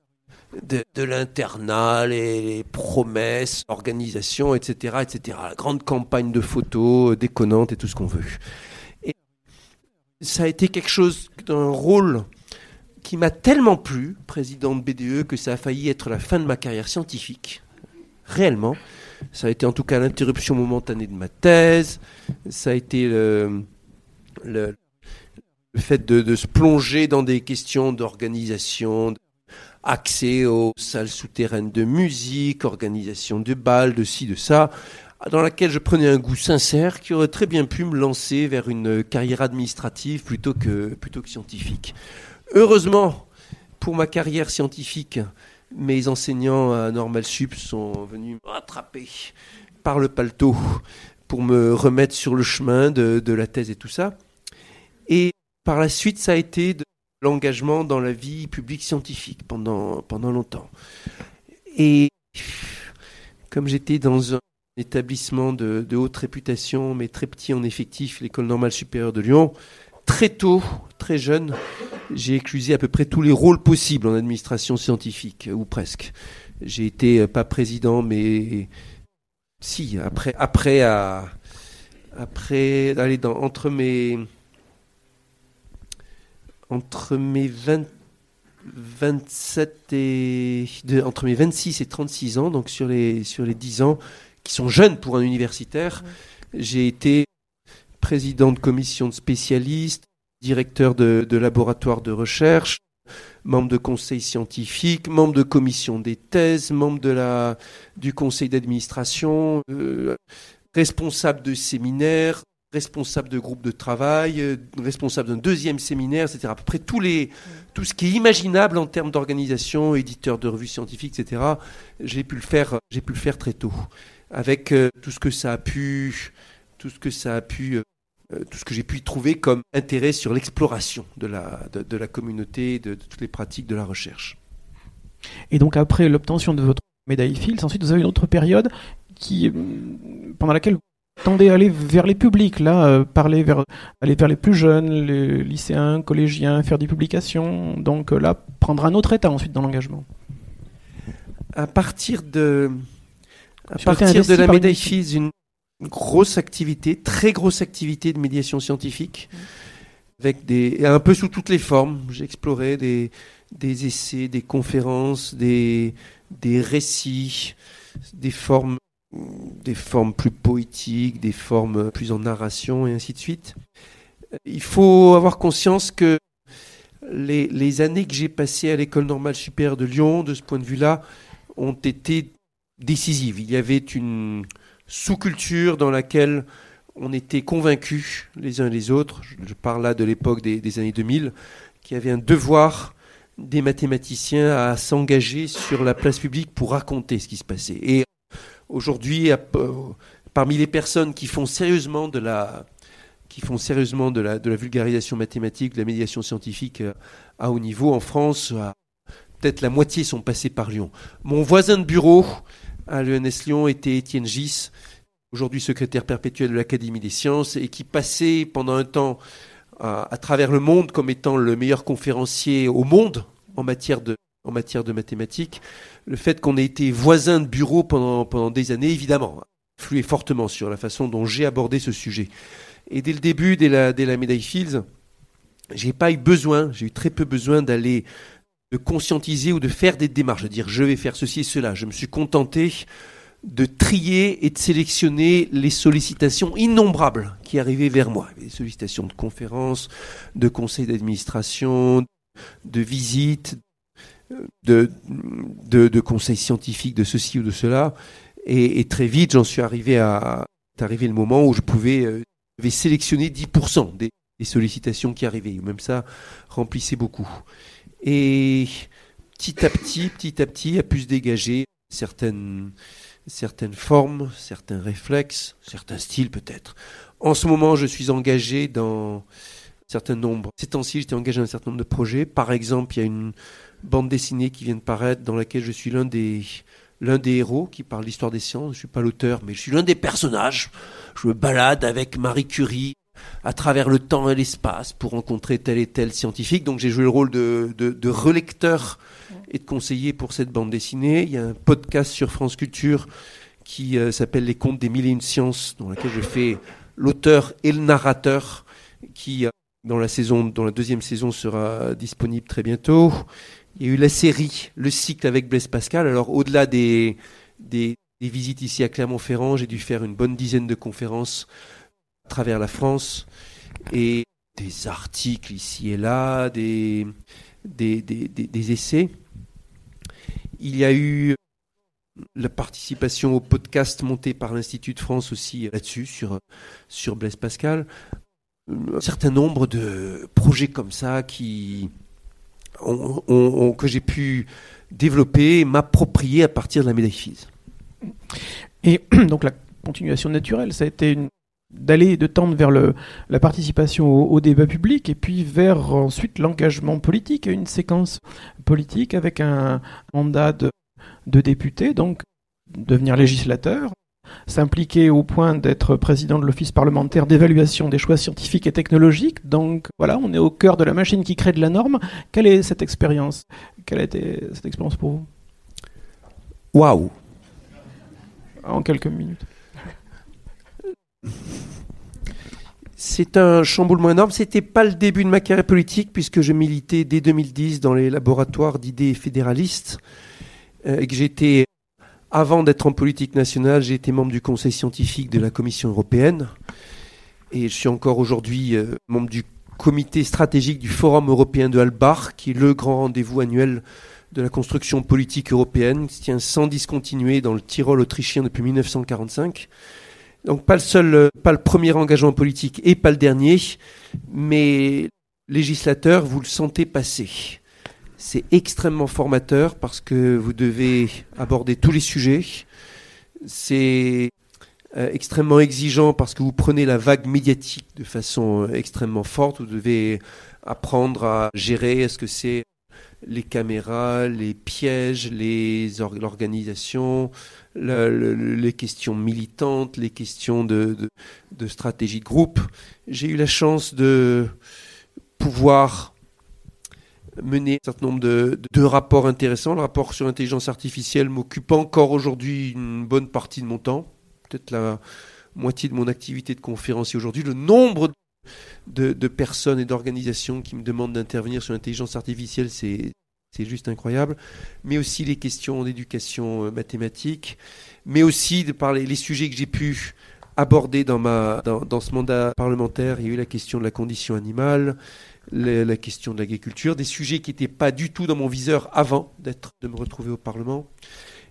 S2: de, l'internat, les, promesses, organisation, etc., etc. La grande campagne de photos déconnante et tout ce qu'on veut. Et ça a été quelque chose d'un rôle qui m'a tellement plu, président de BDE, que ça a failli être la fin de ma carrière scientifique. Réellement. Ça a été en tout cas l'interruption momentanée de ma thèse. Ça a été le, fait de, se plonger dans des questions d'organisation, accès aux salles souterraines de musique, organisation de balles, de ci, de ça, dans laquelle je prenais un goût sincère qui aurait très bien pu me lancer vers une carrière administrative plutôt que, plutôt que scientifique. Heureusement, pour ma carrière scientifique, mes enseignants à Normal Sup sont venus me rattraper par le paletot pour me remettre sur le chemin de, la thèse et tout ça. Et par la suite, ça a été de l'engagement dans la vie publique scientifique pendant, longtemps. Et comme j'étais dans un établissement de, haute réputation, mais très petit en effectif, l'école normale supérieure de Lyon, très tôt, très jeune, j'ai éclusé à peu près tous les rôles possibles en administration scientifique, ou presque. J'ai été euh, pas président, mais si, après, après, à, après, allez, dans, entre mes, entre mes 27 et, entre mes 26 et 36 ans, donc sur les, sur les 10 ans, qui sont jeunes pour un universitaire, j'ai été président de commission de spécialistes, directeur de, laboratoire de recherche, membre de conseil scientifique, membre de commission des thèses, membre du conseil d'administration, euh, responsable de séminaires, responsable de groupe de travail, euh, responsable d'un deuxième séminaire, etc. À peu près tous les, tout ce qui est imaginable en termes d'organisation, éditeur de revues scientifiques, etc. J'ai pu le faire, j'ai pu le faire très tôt, avec euh, tout ce que ça a pu, tout ce que ça a pu, euh, tout ce que j'ai pu y trouver comme intérêt sur l'exploration de la, de, la communauté, de, de, toutes les pratiques de la recherche.
S1: Et donc après l'obtention de votre médaille Fields, ensuite vous avez une autre période qui, pendant laquelle tendez à aller vers les publics, là, euh, parler vers, aller vers les plus jeunes, les lycéens, collégiens, faire des publications. Donc euh, là, prendre un autre état ensuite dans l'engagement.
S2: À partir de, à partir de la médaille FIS, une grosse activité, très grosse activité de médiation scientifique, avec des, un peu sous toutes les formes. J'ai exploré des, essais, des conférences, des, récits, des formes des formes plus poétiques, des formes plus en narration et ainsi de suite. Il faut avoir conscience que les, années que j'ai passées à l'école normale supérieure de Lyon, de ce point de vue-là, ont été décisives. Il y avait une sous-culture dans laquelle on était convaincus les uns les autres, je parle là de l'époque des, années 2000, qu'il y avait un devoir des mathématiciens à s'engager sur la place publique pour raconter ce qui se passait. Et Aujourd'hui, parmi les personnes qui font sérieusement de la, vulgarisation mathématique, de la médiation scientifique euh, à haut niveau en France, euh, peut-être la moitié sont passés par Lyon. Mon voisin de bureau à l'ENS Lyon était Étienne Gis, aujourd'hui secrétaire perpétuel de l'Académie des sciences, et qui passait pendant un temps à, travers le monde comme étant le meilleur conférencier au monde en matière de, en matière de mathématiques le fait qu'on ait été voisin de bureau pendant, pendant des années, évidemment, influé fortement sur la façon dont j'ai abordé ce sujet. Et dès le début, dès la, dès la médaille Fields, j'ai pas eu besoin, j'ai eu très peu besoin d'aller de conscientiser ou de faire des démarches, de dire je vais faire ceci et cela. Je me suis contenté de trier et de sélectionner les sollicitations innombrables qui arrivaient vers moi. Des sollicitations de conférences, de conseils d'administration, de visites, de, de, conseils scientifiques de ceci ou de cela. Et, très vite, j'en suis arrivé à, arrivé le moment où je pouvais euh, sélectionner 10% des, sollicitations qui arrivaient. Même ça remplissait beaucoup. Et petit à petit, petit à petit, a pu se dégager certaines, certaines formes, certains réflexes, certains styles peut-être. En ce moment, je suis engagé dans un certain nombre. Ces temps-ci, j'étais engagé dans un certain nombre de projets. Par exemple, il y a une, bande dessinée qui vient de paraître, dans laquelle je suis l'un des, l'un des héros qui parle l'histoire des sciences. Je ne suis pas l'auteur, mais je suis l'un des personnages. Je me balade avec Marie Curie à travers le temps et l'espace pour rencontrer tel et tel scientifique. Donc j'ai joué le rôle de, de, relecteur et de conseiller pour cette bande dessinée. Il y a un podcast sur France Culture qui euh, s'appelle Les Contes des mille et une sciences, dans lequel je fais l'auteur et le narrateur, qui euh, dans la saison, dans la deuxième saison sera disponible très bientôt. Il y a eu la série, le cycle avec Blaise Pascal. Alors au-delà des, des, visites ici à Clermont-Ferrand, j'ai dû faire une bonne dizaine de conférences travers la France et des articles ici et là, des, des, des essais. Il y a eu la participation au podcast monté par l'Institut de France aussi là-dessus, sur, sur Blaise Pascal. Un certain nombre de projets comme ça qui, que j'ai pu développer, m'approprier à partir de la médaille FIS.
S1: Et donc la continuation naturelle, ça a été d'aller de tendre vers le, la participation au, débat public et puis vers ensuite l'engagement politique, une séquence politique avec un mandat de, de député, donc devenir législateur, s'impliquer au point d'être président de l'Office parlementaire d'évaluation des choix scientifiques et technologiques. Donc voilà, on est au cœur de la machine qui crée de la norme. Quelle est cette expérience? Quelle a été cette expérience pour vous?
S2: Waouh
S1: En quelques minutes.
S2: C'est un chamboulement énorme. C'était pas le début de ma carrière politique puisque je militais dès 2010 dans les laboratoires d'idées fédéralistes euh, et que j'étais avant d'être en politique nationale, j'ai été membre du conseil scientifique de la Commission européenne et je suis encore aujourd'hui euh, membre du comité stratégique du Forum européen de Albach, qui est le grand rendez-vous annuel de la construction politique européenne, qui se tient sans discontinuer dans le Tyrol autrichien depuis 1945. Donc pas le seul, pas le premier engagement politique et pas le dernier, mais législateur, vous le sentez passer. C'est extrêmement formateur parce que vous devez aborder tous les sujets. C'est euh, extrêmement exigeant parce que vous prenez la vague médiatique de façon euh, extrêmement forte. Vous devez apprendre à gérer. Est-ce que c'est les caméras, les pièges, l'organisation, les questions militantes, les questions de, de stratégie de groupe. J'ai eu la chance de pouvoir mener un certain nombre de, de, rapports intéressants. Le rapport sur l'intelligence artificielle m'occupe encore aujourd'hui une bonne partie de mon temps, peut-être la moitié de mon activité de conférencier aujourd'hui. Le nombre de, personnes et d'organisations qui me demandent d'intervenir sur l'intelligence artificielle, c'est juste incroyable, mais aussi les questions d'éducation euh, mathématique, mais aussi de parler les sujets que j'ai pu aborder dans, ma, dans, ce mandat parlementaire. Il y a eu la question de la condition animale, la, question de l'agriculture, des sujets qui n'étaient pas du tout dans mon viseur avant d'être, de me retrouver au Parlement.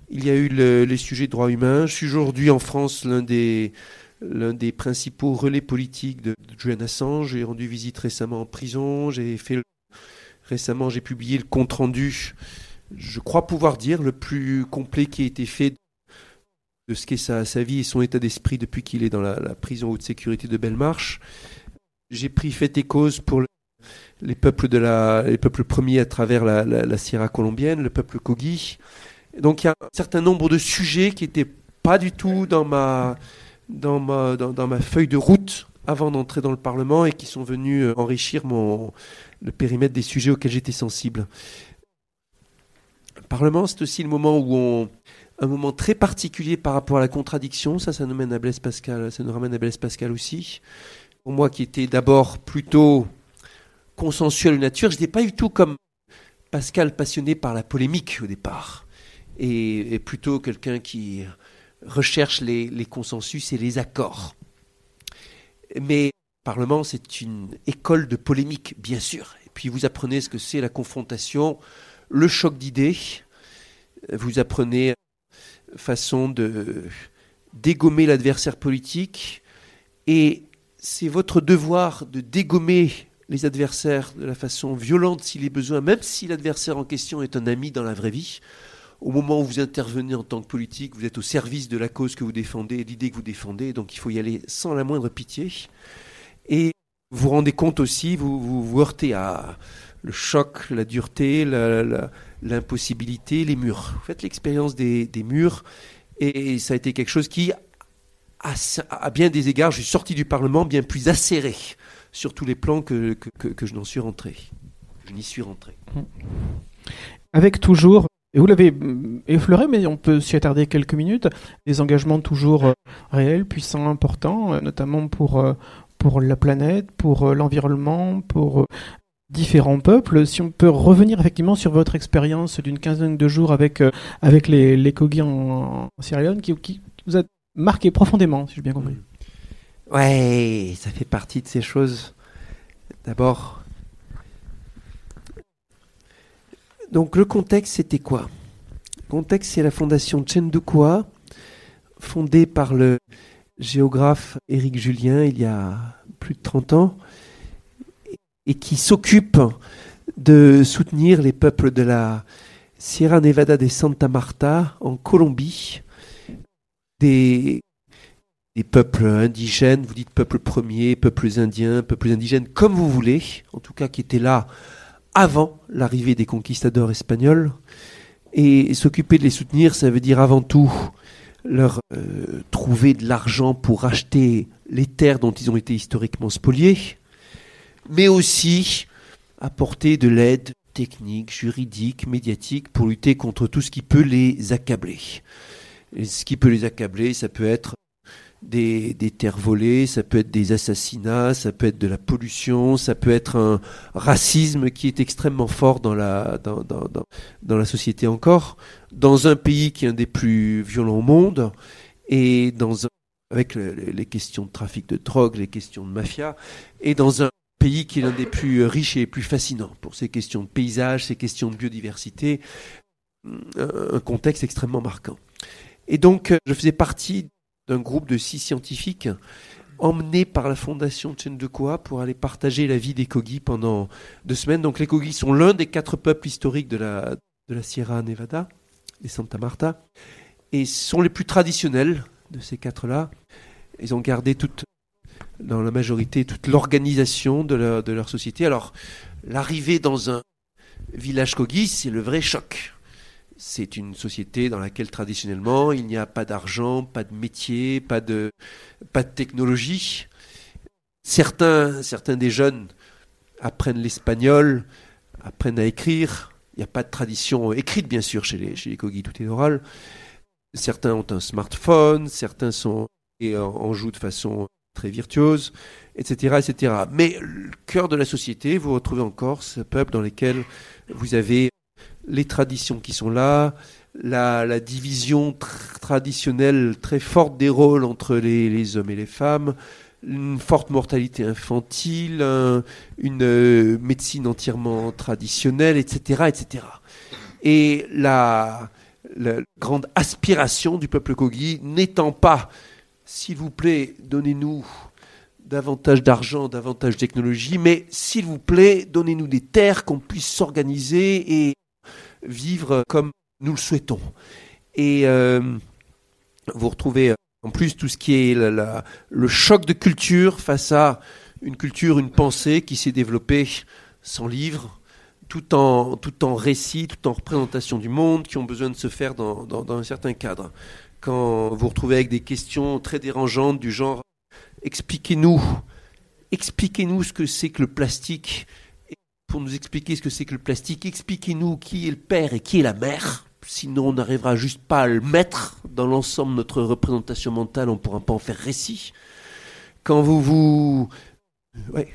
S2: Il y a eu les sujets de droits humains. Je suis aujourd'hui en France l'un des, l'un des principaux relais politiques de, Julian Assange. J'ai rendu visite récemment en prison. J'ai fait récemment, j'ai publié le compte rendu. Je crois pouvoir dire le plus complet qui a été fait de ce qu'est sa, sa vie et son état d'esprit depuis qu'il est dans la, prison haute sécurité de Bellemarche. J'ai pris fait et cause pour le, les peuples de la, les peuples premiers à travers la, la, la Sierra colombienne, le peuple Kogi. Donc il y a un certain nombre de sujets qui n'étaient pas du tout dans ma, dans ma, feuille de route avant d'entrer dans le Parlement et qui sont venus euh, enrichir le périmètre des sujets auxquels j'étais sensible. Le Parlement, c'est aussi le moment où on, un moment très particulier par rapport à la contradiction. Ça, ça nous mène à Blaise Pascal, ça nous ramène à Blaise Pascal aussi. Pour moi, qui était d'abord plutôt consensuel de nature. Je n'étais pas du tout comme Pascal passionné par la polémique au départ, et, plutôt quelqu'un qui recherche les, consensus et les accords. Mais le Parlement, c'est une école de polémique, bien sûr. Et puis vous apprenez ce que c'est la confrontation, le choc d'idées. Vous apprenez façon de dégommer l'adversaire politique. Et c'est votre devoir de dégommer les adversaires de la façon violente s'il est besoin, même si l'adversaire en question est un ami dans la vraie vie. Au moment où vous intervenez en tant que politique, vous êtes au service de la cause que vous défendez, l'idée que vous défendez, donc il faut y aller sans la moindre pitié. Et vous vous rendez compte aussi, vous vous, heurtez à le choc, la dureté, l'impossibilité, les murs. Vous faites l'expérience des, murs, et ça a été quelque chose qui, à, à bien des égards, je suis sorti du Parlement bien plus acéré sur tous les plans que, que, que je n'en suis rentré. Je n'y suis rentré.
S1: Avec toujours, et vous l'avez effleuré, mais on peut s'y attarder quelques minutes, des engagements toujours euh, réels, puissants, importants, euh, notamment pour, euh, pour la planète, pour l'environnement, pour différents peuples. Si on peut revenir effectivement sur votre expérience d'une quinzaine de jours avec, avec les, les Kogi en, en Sierra Leone, qui, vous a marqué profondément, si j'ai bien compris.
S2: Ouais, ça fait partie de ces choses. D'abord, donc le contexte, c'était quoi? Le contexte, c'est la fondation Chendukwa, fondée par le géographe Éric Julien il y a plus de 30 ans, et qui s'occupe de soutenir les peuples de la Sierra Nevada de Santa Marta en Colombie, des peuples indigènes, vous dites peuples premiers, peuples indiens, peuples indigènes, comme vous voulez, en tout cas qui étaient là avant l'arrivée des conquistadors espagnols. Et s'occuper de les soutenir, ça veut dire avant tout leur euh, trouver de l'argent pour acheter les terres dont ils ont été historiquement spoliés, mais aussi apporter de l'aide technique, juridique, médiatique pour lutter contre tout ce qui peut les accabler. Et ce qui peut les accabler, ça peut être des, terres volées, ça peut être des assassinats, ça peut être de la pollution, ça peut être un racisme qui est extrêmement fort dans la, société encore, dans un pays qui est un des plus violents au monde, et dans un, avec le, les questions de trafic de drogue, les questions de mafia, et dans un pays qui est l'un des plus riches et plus fascinants pour ces questions de paysage, ces questions de biodiversité, un contexte extrêmement marquant. Et donc, je faisais partie d'un groupe de six scientifiques emmenés par la fondation Tchendekoa pour aller partager la vie des Kogi pendant deux semaines. Donc les Kogi sont l'un des quatre peuples historiques de la, Sierra Nevada, les Santa Marta, et sont les plus traditionnels de ces quatre-là. Ils ont gardé toute, dans la majorité, toute l'organisation de leur, de leur société. Alors, l'arrivée dans un village Kogi, c'est le vrai choc. C'est une société dans laquelle traditionnellement il n'y a pas d'argent, pas de métier, pas de, pas de technologie. Certains, certains des jeunes apprennent l'espagnol, apprennent à écrire. Il n'y a pas de tradition écrite, bien sûr, chez les, chez les Kogi, tout est oral. Certains ont un smartphone, certains sont et en jouent de façon très virtuose, etc., etc. Mais le cœur de la société, vous retrouvez encore ce peuple dans lequel vous avez les traditions qui sont là, la, division traditionnelle très forte des rôles entre les, hommes et les femmes, une forte mortalité infantile, une euh, médecine entièrement traditionnelle, etc., etc. Et la, grande aspiration du peuple Kogi n'étant pas, s'il vous plaît, donnez-nous davantage d'argent, davantage de technologie, mais s'il vous plaît, donnez-nous des terres qu'on puisse s'organiser et vivre comme nous le souhaitons. Et euh, vous retrouvez en plus tout ce qui est le choc de culture face à une culture, une pensée qui s'est développée sans livre, tout en, tout en récit, tout en représentation du monde, qui ont besoin de se faire dans, dans un certain cadre. Quand vous retrouvez avec des questions très dérangeantes du genre expliquez-nous, expliquez-nous ce que c'est que le plastique. Pour nous expliquer ce que c'est que le plastique, expliquez-nous qui est le père et qui est la mère. Sinon, on n'arrivera juste pas à le mettre dans l'ensemble de notre représentation mentale, on ne pourra pas en faire récit. Quand vous vous...
S1: Ouais.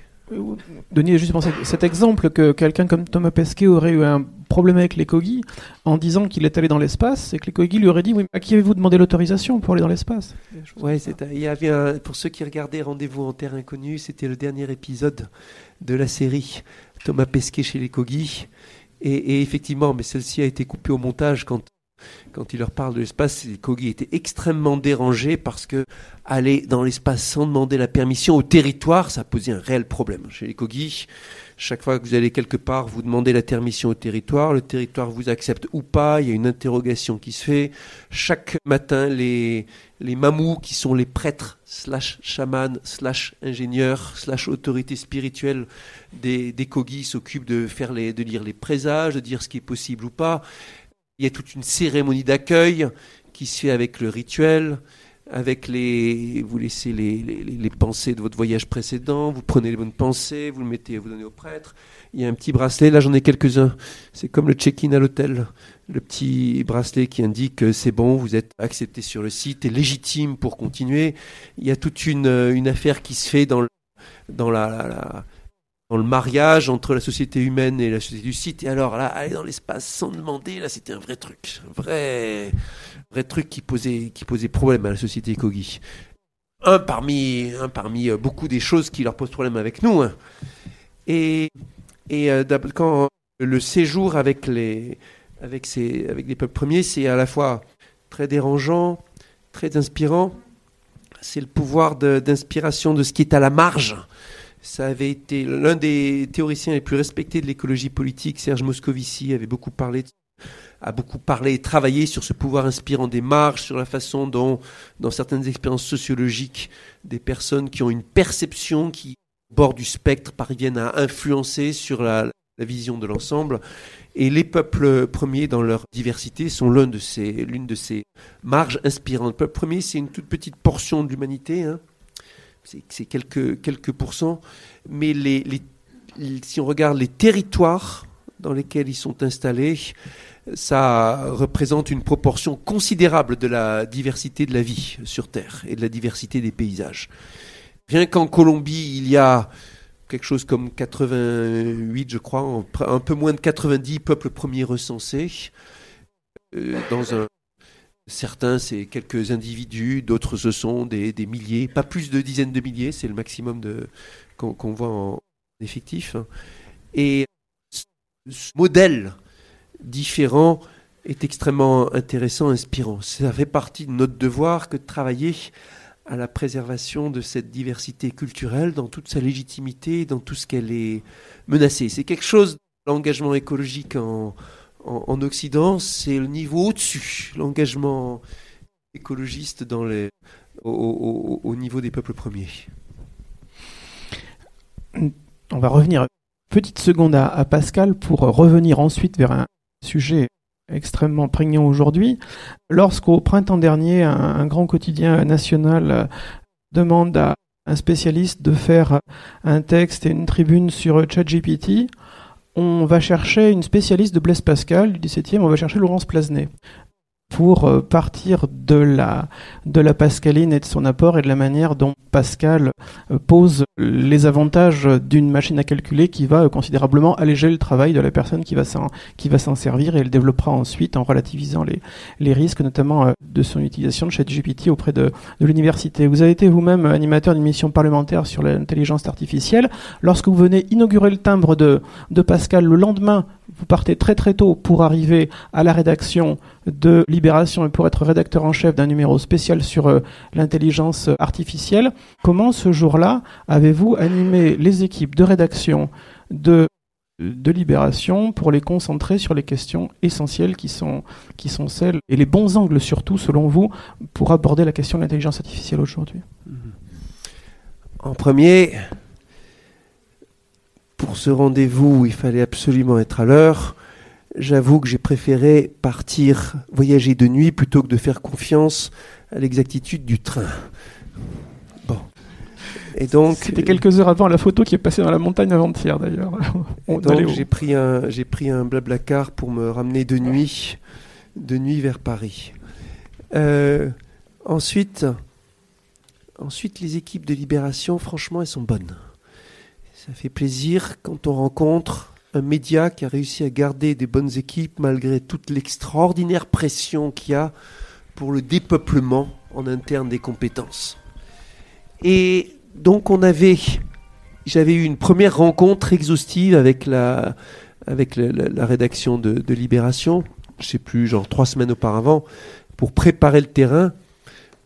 S1: Denis, juste pensé cet exemple que quelqu'un comme Thomas Pesquet aurait eu un problème avec les Kogi en disant qu'il est allé dans l'espace et que les Kogi lui auraient dit oui, à qui avez-vous demandé l'autorisation pour aller dans l'espace?
S2: Ouais, il y avait pour ceux qui regardaient Rendez-vous en Terre Inconnue, c'était le dernier épisode de la série Thomas Pesquet chez les Kogi. Et, et effectivement, mais celle-ci a été coupée au montage quand quand il leur parle de l'espace, les Kogi étaient extrêmement dérangés parce que aller dans l'espace sans demander la permission au territoire, ça posait un réel problème. Chez les Kogi, chaque fois que vous allez quelque part, vous demandez la permission au territoire, le territoire vous accepte ou pas, il y a une interrogation qui se fait. Chaque matin, les, les mamous, qui sont les prêtres, slash chamans, slash ingénieurs, slash autorités spirituelles des, des s'occupent de, faire les, de lire les présages, de dire ce qui est possible ou pas. Il y a toute une cérémonie d'accueil qui se fait avec le rituel, avec les. Vous laissez les, les, pensées de votre voyage précédent, vous prenez les bonnes pensées, vous le mettez, vous donnez au prêtre. Il y a un petit bracelet, là j'en ai quelques-uns. C'est comme le check-in à l'hôtel. Le petit bracelet qui indique que c'est bon, vous êtes accepté sur le site et légitime pour continuer. Il y a toute une, une affaire qui se fait dans, dans la, la dans le mariage entre la société humaine et la société du site. Et alors là, aller dans l'espace sans demander, là, c'était un vrai truc, un vrai, vrai truc qui posait, qui posait problème à la société Kogi. Un parmi, un parmi euh, beaucoup des choses qui leur posent problème avec nous. Hein. Et, et euh, quand le séjour avec les, avec ces, avec les peuples premiers, c'est à la fois très dérangeant, très inspirant. C'est le pouvoir d'inspiration de ce qui est à la marge ça avait été l'un des théoriciens les plus respectés de l'écologie politique, Serge Moscovici, avait beaucoup parlé a beaucoup parlé et travaillé sur ce pouvoir inspirant des marges, sur la façon dont, dans certaines expériences sociologiques, des personnes qui ont une perception qui, bord du spectre, parviennent à influencer sur la, vision de l'ensemble. Et les peuples premiers, dans leur diversité, sont l'une de ces, marges inspirantes. Le peuple premier, c'est une toute petite portion de l'humanité. Hein c'est quelques, quelques pourcents, mais si on regarde les territoires dans lesquels ils sont installés, ça représente une proportion considérable de la diversité de la vie sur Terre et de la diversité des paysages. Rien qu'en Colombie, il y a quelque chose comme 88, je crois, un peu moins de 90 peuples premiers recensés euh, dans un Certains, c'est quelques individus, d'autres, ce sont des, milliers, pas plus de dizaines de milliers, c'est le maximum qu'on voit en effectif. Et ce modèle différent est extrêmement intéressant, inspirant. Ça fait partie de notre devoir que de travailler à la préservation de cette diversité culturelle dans toute sa légitimité, dans tout ce qu'elle est menacée. C'est quelque chose, l'engagement écologique en, en, Occident, c'est le niveau au-dessus, l'engagement écologiste au, niveau des peuples premiers.
S1: On va revenir petite seconde à Pascal pour revenir ensuite vers un sujet extrêmement prégnant aujourd'hui. Lorsqu'au printemps dernier, un, grand quotidien national demande à un spécialiste de faire un texte et une tribune sur ChatGPT, on va chercher une spécialiste de Blaise Pascal du 17e, on va chercher Laurence Plasnet pour euh, partir de la, de la pascaline et de son apport et de la manière dont Pascal euh, pose les avantages d'une machine à calculer qui va euh, considérablement alléger le travail de la personne qui va s'en, qui va s'en servir et elle développera ensuite en relativisant les, les risques, notamment de son utilisation de ChatGPT auprès de, de l'université. Vous avez été vous-même animateur d'une mission parlementaire sur l'intelligence artificielle. Lorsque vous venez inaugurer le timbre de, de Pascal le lendemain vous partez très très tôt pour arriver à la rédaction de Libération et pour être rédacteur en chef d'un numéro spécial sur euh, l'intelligence artificielle. Comment ce jour-là avez-vous animé les équipes de rédaction de libération pour les concentrer sur les questions essentielles qui sont, qui sont celles, et les bons angles surtout, selon vous, pour aborder la question de l'intelligence artificielle aujourd'hui?
S2: En premier, pour ce rendez-vous il fallait absolument être à l'heure, j'avoue que j'ai préféré partir voyager de nuit plutôt que de faire confiance à l'exactitude du train.
S1: Bon. Et donc c'était quelques heures avant la photo qui est passée dans la montagne avant-hier d'ailleurs.
S2: donc j'ai pris un j'ai pris un blablacar pour me ramener de nuit de nuit vers Paris. Euh, ensuite ensuite les équipes de libération franchement elles sont bonnes. Ça fait plaisir quand on rencontre un média qui a réussi à garder des bonnes équipes malgré toute l'extraordinaire pression qu'il y a pour le dépeuplement en interne des compétences. Et donc on avait, j'avais eu une première rencontre exhaustive avec la, avec la, rédaction de, Libération, je sais plus, genre trois semaines auparavant, pour préparer le terrain,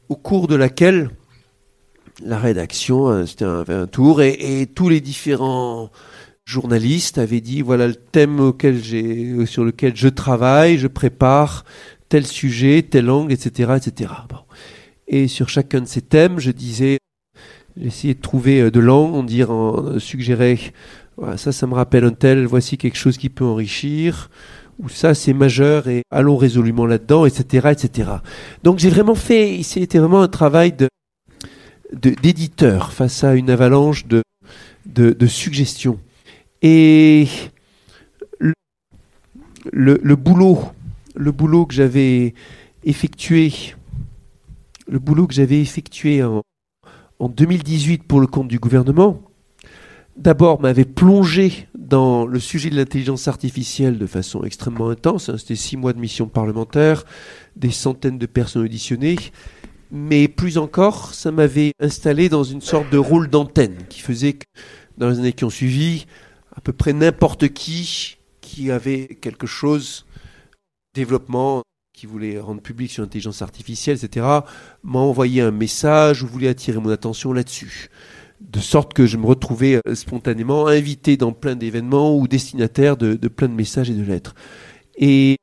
S2: au cours de laquelle la rédaction, euh, c'était un, tour, et, tous les différents journalistes avaient dit voilà le thème auquel j'ai, sur lequel je travaille, je prépare tel sujet, tel angle, etc., etc. Et sur chacun de ces thèmes, je disais, j'essayais de trouver euh, de l'angle, on dire, en, suggérer, voilà, ça, ça me rappelle un tel, voici quelque chose qui peut enrichir ou ça c'est majeur et allons résolument là-dedans, etc., etc. Donc j'ai vraiment fait, c'était vraiment un travail de d'éditeurs face à une avalanche de, de, suggestions. Et le, boulot, le boulot que j'avais effectué, le boulot que j'avais effectué en, en 2018 pour le compte du gouvernement, d'abord m'avait plongé dans le sujet de l'intelligence artificielle de façon extrêmement intense. Hein. C'était six mois de mission parlementaire, des centaines de personnes auditionnées mais plus encore, ça m'avait installé dans une sorte de rôle d'antenne qui faisait que dans les années qui ont suivi, à peu près n'importe qui qui avait quelque chose, développement, qui voulait rendre public sur l'intelligence artificielle, etc., m'a envoyé un message ou voulait attirer mon attention là-dessus. De sorte que je me retrouvais euh, spontanément invité dans plein d'événements ou destinataire de, de plein de messages et de lettres. Et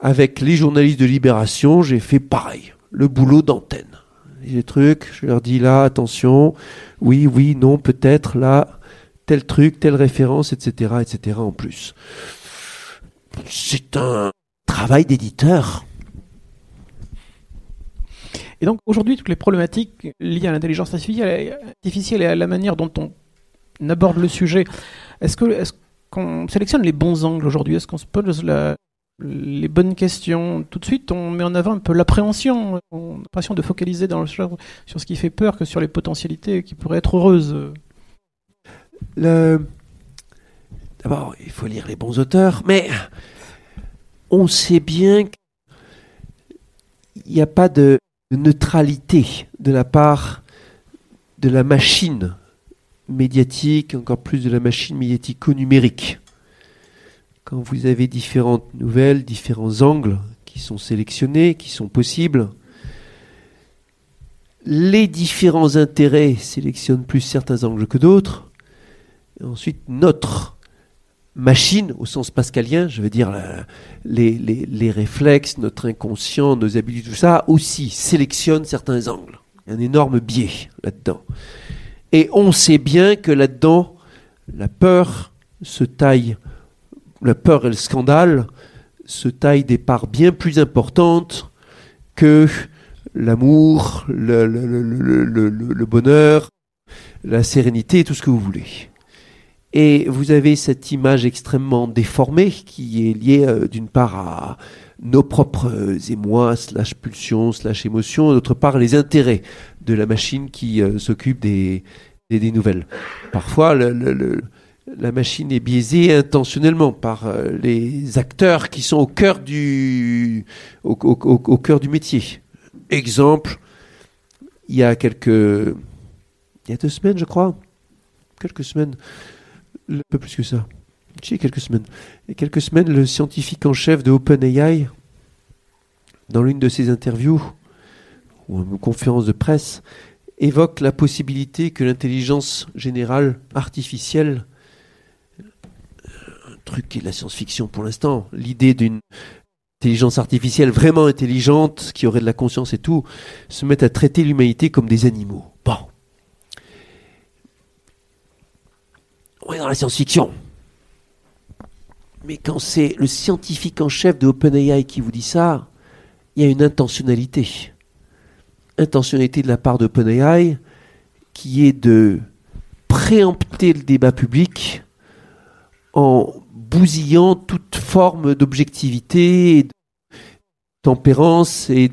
S2: avec les journalistes de Libération, j'ai fait pareil le boulot d'antenne. Les trucs, je leur dis là, attention, oui, oui, non, peut-être, là, tel truc, telle référence, etc., etc. en plus. C'est un travail d'éditeur.
S1: Et donc aujourd'hui, toutes les problématiques liées à l'intelligence artificielle et à la manière dont on aborde le sujet, est-ce qu'on sélectionne les bons angles aujourd'hui? Est-ce qu'on se pose les bonnes questions? Tout de suite, on met en avant un peu l'appréhension. L'impression de focaliser dans le sur ce qui fait peur que sur les potentialités qui pourraient être heureuses.
S2: D'abord, il faut lire les bons auteurs, mais on sait bien qu'il n'y a pas de neutralité de la part de la machine médiatique, encore plus de la machine médiatico-numérique quand vous avez différentes nouvelles, différents angles qui sont sélectionnés, qui sont possibles, les différents intérêts sélectionnent plus certains angles que d'autres. Ensuite, notre machine, au sens pascalien, je veux dire les, réflexes, notre inconscient, nos habitudes, tout ça, aussi sélectionne certains angles. Un énorme biais là-dedans. Et on sait bien que là-dedans, la peur se taille, la peur et le scandale se taillent des parts bien plus importantes que l'amour, le, le, bonheur, la sérénité, tout ce que vous voulez. Et vous avez cette image extrêmement déformée qui est liée euh, d'une part à nos propres émois, slash pulsions, slash émotions, d'autre part les intérêts de la machine qui euh, s'occupe des, des, nouvelles. Parfois, la machine est biaisée intentionnellement par euh, les acteurs qui sont au cœur du, au, au cœur du métier. Exemple, il y a quelques, il y a deux semaines, je crois, quelques semaines, un peu plus que ça. J'ai quelques semaines. Il y a quelques semaines, le scientifique en chef de OpenAI, dans l'une de ses interviews ou une conférence de presse, évoque la possibilité que l'intelligence générale artificielle, un truc qui est la science-fiction pour l'instant, l'idée d'une intelligence artificielle vraiment intelligente, qui aurait de la conscience et tout, se mette à traiter l'humanité comme des animaux. Bon. On est dans la science-fiction. Mais quand c'est le scientifique en chef de OpenAI qui vous dit ça, il y a une intentionnalité. Intentionnalité de la part d'OpenAI qui est de préempter le débat public en bousillant toute forme d'objectivité, de tempérance et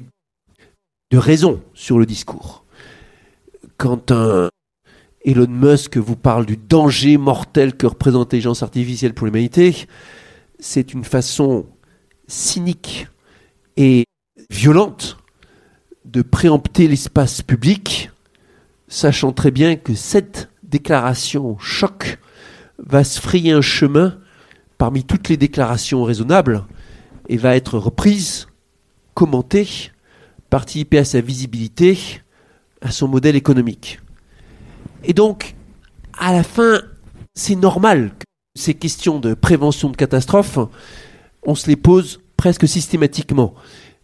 S2: de raison sur le discours. Quand un Elon Musk vous parle du danger mortel que représente l'intelligence artificielle pour l'humanité, c'est une façon cynique et violente de préempter l'espace public, sachant très bien que cette déclaration choc va se frayer un chemin parmi toutes les déclarations raisonnables et va être reprise, commentée, participer à sa visibilité, à son modèle économique. Et donc, à la fin, c'est normal que ces questions de prévention de catastrophes, on se les pose presque systématiquement.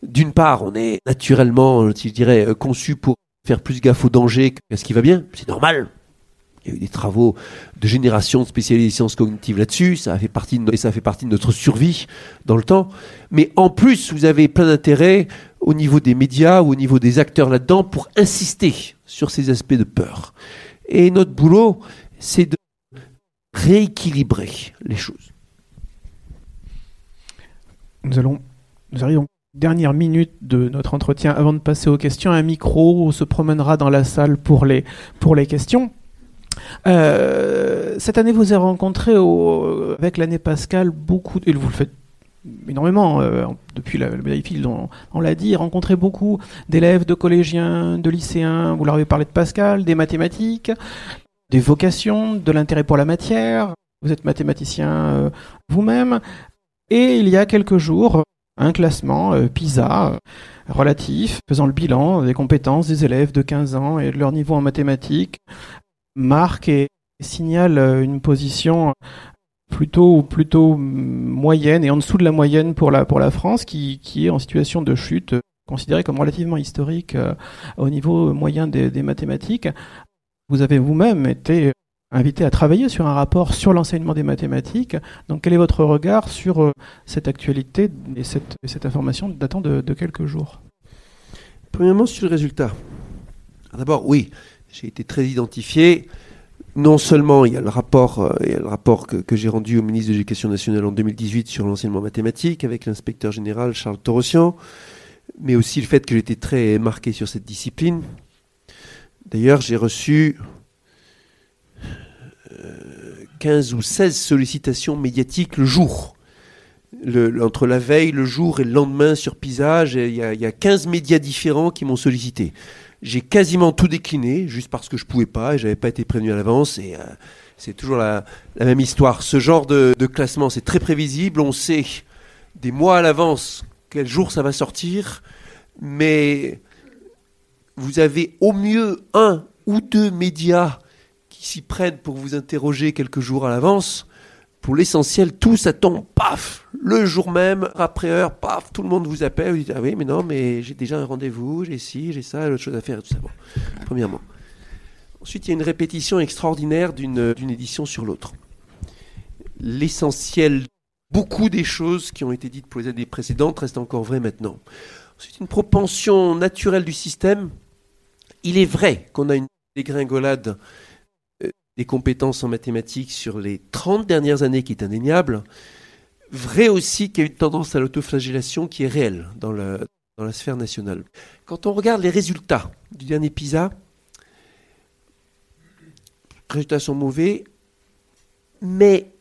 S2: D'une part, on est naturellement, je dirais, conçu pour faire plus gaffe aux dangers qu'à ce qui va bien. C'est normal. Il y a eu des travaux de génération de spécialisés des sciences cognitives là-dessus, ça fait partie de, et ça fait partie de notre survie dans le temps. Mais en plus, vous avez plein d'intérêt au niveau des médias ou au niveau des acteurs là-dedans pour insister sur ces aspects de peur. Et notre boulot, c'est de rééquilibrer les choses.
S1: Nous allons, nous arrivons dernière minute de notre entretien avant de passer aux questions. Un micro se promènera dans la salle pour les, pour les questions. Euh, cette année, vous avez rencontré avec l'année Pascal beaucoup, et vous le faites énormément euh, depuis la, le fil, on, on l'a dit, rencontré beaucoup d'élèves, de collégiens, de lycéens. Vous leur avez parlé de Pascal, des mathématiques, des vocations, de l'intérêt pour la matière. Vous êtes mathématicien euh, vous-même. Et il y a quelques jours, un classement PISA relatif, faisant le bilan des compétences des élèves de 15 ans et de leur niveau en mathématiques, marque et signale euh, une position plutôt plutôt moyenne et en dessous de la moyenne pour la pour la France qui, qui est en situation de chute considérée comme relativement historique euh, au niveau moyen des, mathématiques. Vous avez vous-même été invité à travailler sur un rapport sur l'enseignement des mathématiques. Donc quel est votre regard sur euh, cette actualité et cette, cette information datant de, de quelques jours?
S2: Premièrement sur le résultat. D'abord, oui, j'ai été très identifié. Non seulement il y a le rapport, euh, le rapport que, j'ai rendu au ministre de l'Éducation nationale en 2018 sur l'enseignement mathématique avec l'inspecteur général Charles Torossian, mais aussi le fait que j'étais très marqué sur cette discipline. D'ailleurs, j'ai reçu 15 euh, ou 16 sollicitations médiatiques le jour. entre la veille, le jour et le lendemain sur Pisage, il y, a, il y a 15 médias différents qui m'ont sollicité j'ai quasiment tout décliné, juste parce que je pouvais pas et j'avais pas été prévenu à l'avance. Et euh, c'est toujours la, même histoire. Ce genre de, de classement, c'est très prévisible. On sait des mois à l'avance quel jour ça va sortir, mais vous avez au mieux un ou deux médias qui s'y prennent pour vous interroger quelques jours à l'avance. Pour l'essentiel, tout ça tombe, paf, le jour même, après heure, paf, tout le monde vous appelle, vous dites, ah oui, mais non, mais j'ai déjà un rendez-vous, j'ai ci, j'ai ça, autre chose à faire, tout ça. Premièrement. Ensuite, il y a une répétition extraordinaire d'une édition sur l'autre. L'essentiel, beaucoup des choses qui ont été dites pour les années précédentes restent encore vraies maintenant. Ensuite, une propension naturelle du système. Il est vrai qu'on a une dégringolade des compétences en mathématiques sur les 30 dernières années qui est indéniable. Vrai aussi qu'il y a une tendance à l'autoflagellation qui est réelle dans, la sphère nationale. Quand on regarde les résultats du dernier PISA, les résultats sont mauvais, mais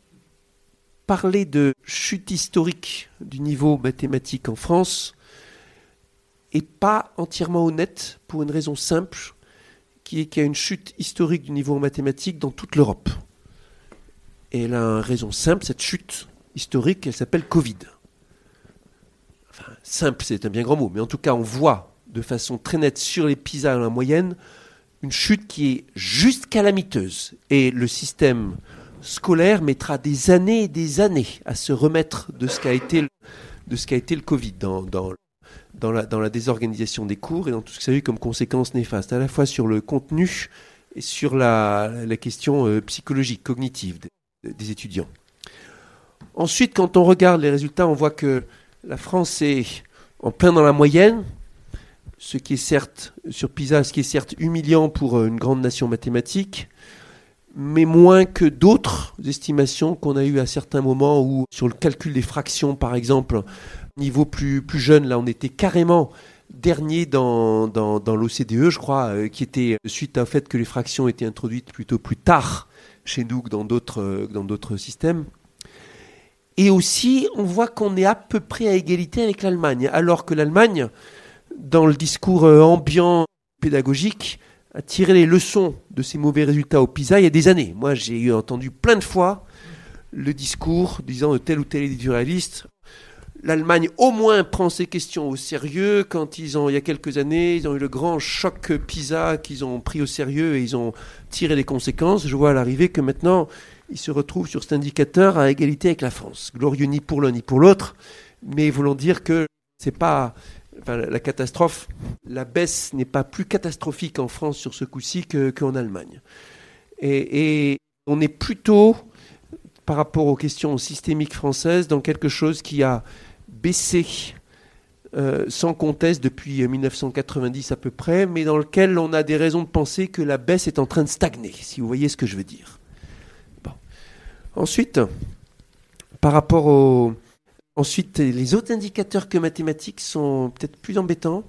S2: parler de chute historique du niveau mathématique en France est pas entièrement honnête pour une raison simple qui est qu'il y a une chute historique du niveau en mathématiques dans toute l'Europe. Et elle a une raison simple, cette chute historique, elle s'appelle Covid. Simple, c'est un bien grand mot, mais en tout cas, on voit de façon très nette sur les PISA en la moyenne une chute qui est juste calamiteuse. Et le système scolaire mettra des années et des années à se remettre de ce qu'a été, de été le Covid dans, la, désorganisation des cours et dans tout ce que ça a eu comme conséquences néfastes, à la fois sur le contenu et sur la, question euh, psychologique, cognitive des, étudiants. Ensuite, quand on regarde les résultats, on voit que la France est en plein dans la moyenne, ce qui est certes, sur PISA, ce qui est certes humiliant pour euh, une grande nation mathématique, mais moins que d'autres estimations qu'on a eues à certains moments où, sur le calcul des fractions, par exemple, Niveau plus, plus jeune, là, on était carrément dernier dans, dans, l'OCDE, je crois, euh, qui était suite au fait que les fractions étaient introduites plutôt plus tard chez nous que euh, dans d'autres systèmes. Et aussi, on voit qu'on est à peu près à égalité avec l'Allemagne, alors que l'Allemagne, dans le discours euh, ambiant pédagogique, a tiré les leçons de ces mauvais résultats au PISA il y a des années. Moi, j'ai entendu plein de fois le discours disant de tel ou tel éditorialiste l'Allemagne au moins prend ces questions au sérieux. Quand ils ont, il y a quelques années, ils ont eu le grand choc PISA qu'ils ont pris au sérieux et ils ont tiré les conséquences. Je vois à l'arrivée que maintenant, ils se retrouvent sur cet indicateur à égalité avec la France. Glorieux ni pour l'un ni pour l'autre, mais voulons dire que c'est pas la catastrophe, la baisse n'est pas plus catastrophique en France sur ce coup-ci qu'en Allemagne. Et, et on est plutôt par rapport aux questions systémiques françaises dans quelque chose qui a baissé euh, sans conteste depuis 1990 à peu près, mais dans lequel on a des raisons de penser que la baisse est en train de stagner, si vous voyez ce que je veux dire. Ensuite, par rapport aux... Ensuite, les autres indicateurs que mathématiques sont peut-être plus embêtants.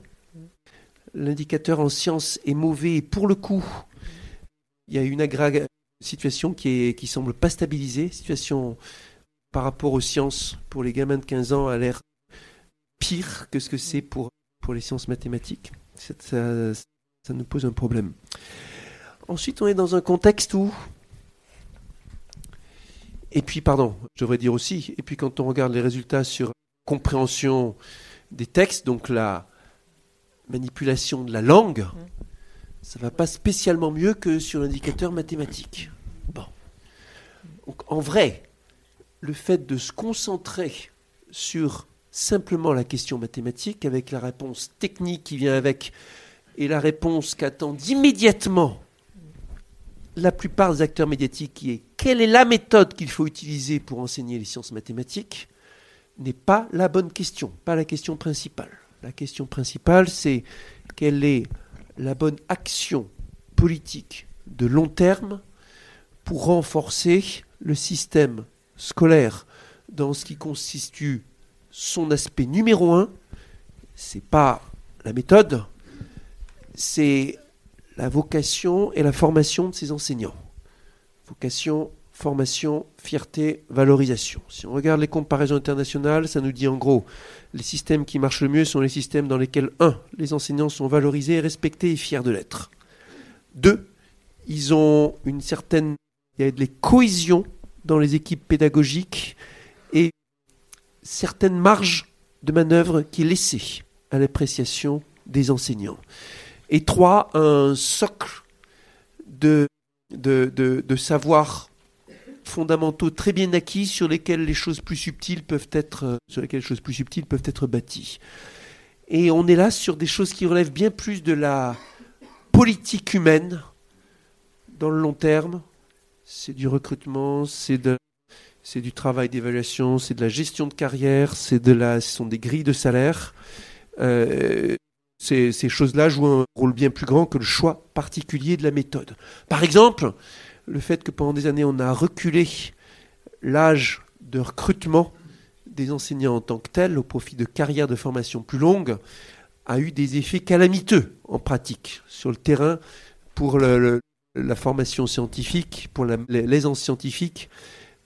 S2: L'indicateur en sciences est mauvais et pour le coup, il y a une situation qui, est, qui semble pas stabilisée, situation par rapport aux sciences pour les gamins de 15 ans a l'air pire que ce que c'est pour, pour les sciences mathématiques. Ça, nous pose un problème. Ensuite, on est dans un contexte où et puis, pardon, je devrais dire aussi, et puis quand on regarde les résultats sur compréhension des textes, donc la manipulation de la langue, mmh. ça ne va pas spécialement mieux que sur l'indicateur mathématique. Bon. Donc, en vrai, le fait de se concentrer sur simplement la question mathématique avec la réponse technique qui vient avec et la réponse qu'attendent immédiatement la plupart des acteurs médiatiques qui est quelle est la méthode qu'il faut utiliser pour enseigner les sciences mathématiques n'est pas la bonne question, pas la question principale. La question principale, c'est quelle est la bonne action politique de long terme pour renforcer le système scolaire dans ce qui constitue son aspect numéro un, c'est pas la méthode, c'est la vocation et la formation de ses enseignants. Vocation formation, fierté, valorisation. Si on regarde les comparaisons internationales, ça nous dit en gros, les systèmes qui marchent le mieux sont les systèmes dans lesquels, un, les enseignants sont valorisés, respectés et fiers de l'être. Deux, ils ont une certaine, il y a de la cohésion dans les équipes pédagogiques et certaines marges de manœuvre qui est laissée à l'appréciation des enseignants. Et trois, un socle de, de, de, de savoir fondamentaux très bien acquis sur lesquels les choses plus subtiles peuvent être, sur lesquelles les choses plus subtiles peuvent être bâties. Et on est là sur des choses qui relèvent bien plus de la politique humaine dans le long terme. C'est du recrutement, c'est du travail d'évaluation, c'est de la gestion de carrière, c'est de la, ce sont des grilles de salaire. Euh, ces, choses-là jouent un rôle bien plus grand que le choix particulier de la méthode. Par exemple, le fait que pendant des années on a reculé l'âge de recrutement des enseignants en tant que tel au profit de carrières de formation plus longues a eu des effets calamiteux en pratique sur le terrain pour la formation scientifique, pour l'aisance scientifique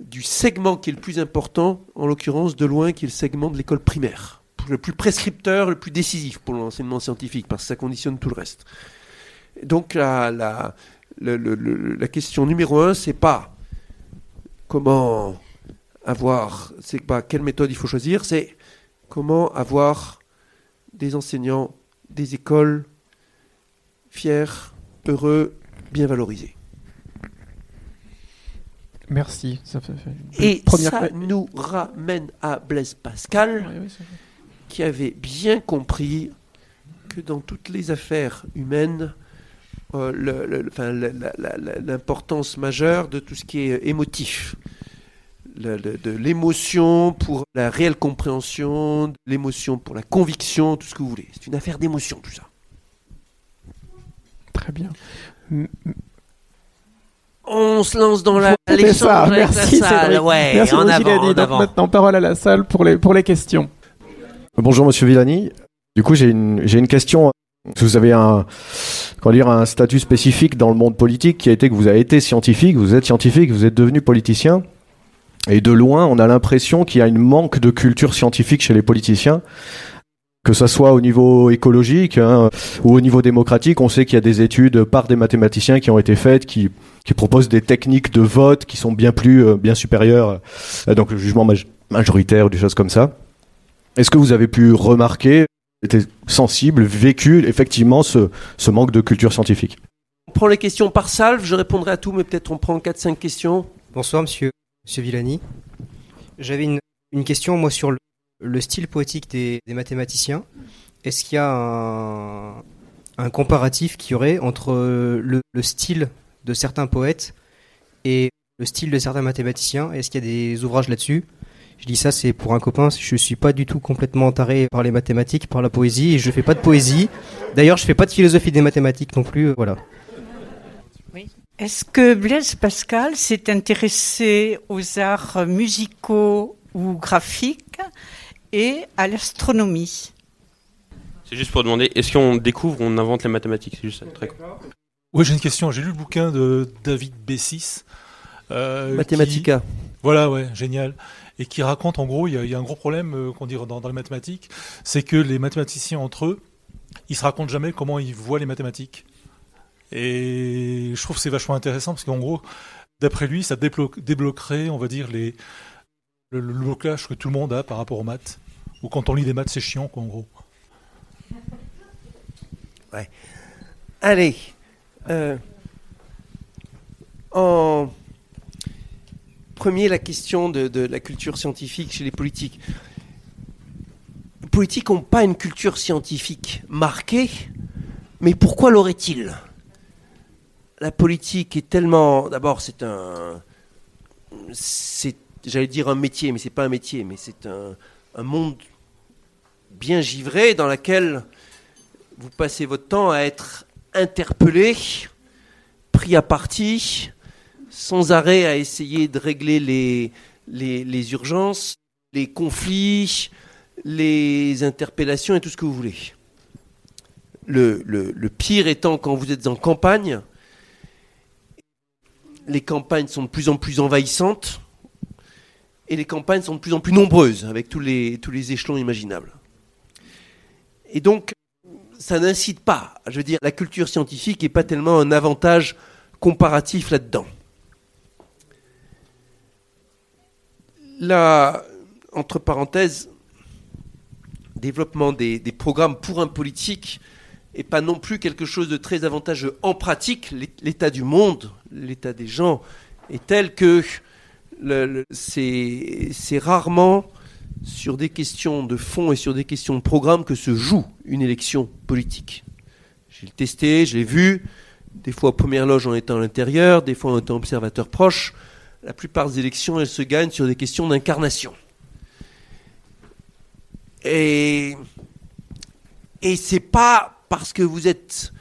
S2: du segment qui est le plus important, en l'occurrence de loin, qui est le segment de l'école primaire. Le plus prescripteur, le plus décisif pour l'enseignement scientifique, parce que ça conditionne tout le reste. Donc la, la, la question numéro un, c'est pas comment avoir, c'est pas quelle méthode il faut choisir, c'est comment avoir des enseignants, des écoles fiers, heureux, bien valorisés.
S1: Merci. Ça fait,
S2: fait Et première... ça nous ramène à Blaise Pascal, oui, oui, qui avait bien compris que dans toutes les affaires humaines, l'importance majeure de tout ce qui est émotif. Le, le, de l'émotion pour la réelle compréhension, l'émotion pour la conviction, tout ce que vous voulez. C'est une affaire d'émotion, tout ça.
S1: Très bien.
S2: On se lance dans la l'échange avec
S1: Merci,
S2: la salle. Ouais,
S1: Merci avant,
S2: en
S1: Donc maintenant, parole à la salle pour les, pour les questions.
S3: Bonjour Monsieur Villani. Du coup, j'ai une, question. Vous avez un, comment dire, un statut spécifique dans le monde politique qui a été que vous avez été scientifique, vous êtes scientifique, vous êtes devenu politicien. Et de loin, on a l'impression qu'il y a une manque de culture scientifique chez les politiciens. Que ça soit au niveau écologique hein, ou au niveau démocratique, on sait qu'il y a des études par des mathématiciens qui ont été faites, qui, proposent des techniques de vote qui sont bien plus, euh, bien supérieures, euh, donc le jugement maj majoritaire ou des choses comme ça. Est-ce que vous avez pu remarquer était sensible, vécu effectivement ce, ce, manque de culture scientifique.
S2: On prend les questions par salve, je répondrai à tout, mais peut-être on prend 4-5 questions.
S4: Bonsoir monsieur, monsieur Villani. J'avais une, une, question moi sur le, le style poétique des, des mathématiciens. Est-ce qu'il y a un, un comparatif qui y aurait entre le, le, style de certains poètes et le style de certains mathématiciens? Est-ce qu'il y a des ouvrages là-dessus? Je dis ça, c'est pour un copain. Je suis pas du tout complètement taré par les mathématiques, par la poésie, et je fais pas de poésie. D'ailleurs, je fais pas de philosophie des mathématiques non plus. Voilà.
S5: Oui. Est-ce que Blaise Pascal s'est intéressé aux arts musicaux ou graphiques et à l'astronomie?
S6: C'est juste pour demander, est-ce qu'on découvre, on invente les mathématiques? C'est juste ça, très cool.
S7: Oui, j'ai une question. J'ai lu le bouquin de David Bessis.
S2: Euh, Mathematica.
S7: Qui... Voilà, ouais, génial et qui raconte en gros, il y, a un gros problème euh, qu'on dit dans, les mathématiques, c'est que les mathématiciens entre eux, ils se racontent jamais comment ils voient les mathématiques. Et je trouve que c'est vachement intéressant parce qu'en gros, d'après lui, ça déblo débloquerait, on va dire, les, le, blocage que tout le monde a par rapport aux maths. Ou quand on lit des maths, c'est chiant, quoi, en gros.
S2: Ouais. Allez. Euh, premier la question de, la culture scientifique chez les politiques. Les politiques n'ont pas une culture scientifique marquée, mais pourquoi l'aurait-il? La politique est tellement. D'abord, c'est un. C'est, j'allais dire un métier, mais c'est pas un métier, mais c'est un, un monde bien givré dans lequel vous passez votre temps à être interpellé, pris à partie, sans arrêt à essayer de régler les, urgences, les conflits, les interpellations et tout ce que vous voulez. Le, le, le, pire étant quand vous êtes en campagne, les campagnes sont de plus en plus envahissantes et les campagnes sont de plus en plus nombreuses avec tous les, tous les échelons imaginables. Et donc, ça n'incite pas, je veux dire, la culture scientifique n'est pas tellement un avantage comparatif là-dedans. Là, entre parenthèses, développement des, des programmes pour un politique et pas non plus quelque chose de très avantageux. En pratique, l'état du monde, l'état des gens est tel que c'est rarement sur des questions de fond et sur des questions de programme que se joue une élection politique. J'ai testé, je l'ai vu, des fois première loge en étant à l'intérieur, des fois en étant observateur proche. La plupart des élections, elles se gagnent sur des questions d'incarnation. Et, et c'est pas parce que vous êtes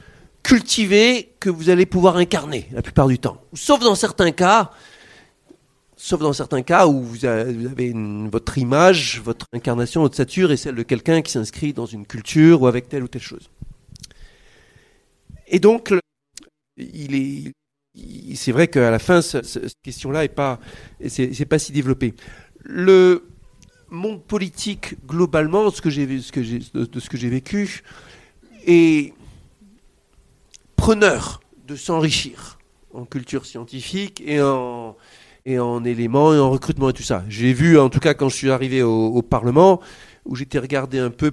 S2: cultivé que vous allez pouvoir incarner la plupart du temps. Sauf dans certains cas, sauf dans certains cas où vous avez votre image, votre incarnation, votre stature est celle de quelqu'un qui s'inscrit dans une culture ou avec telle ou telle chose. Et donc, il est, c'est vrai qu'à la fin, cette question-là est pas, c'est pas si développé. Le monde politique globalement, de ce que j'ai vécu, et preneur de s'enrichir en culture scientifique et en, éléments et en recrutement et tout ça. J'ai vu, en tout cas, quand je suis arrivé au, Parlement, où j'étais regardé un peu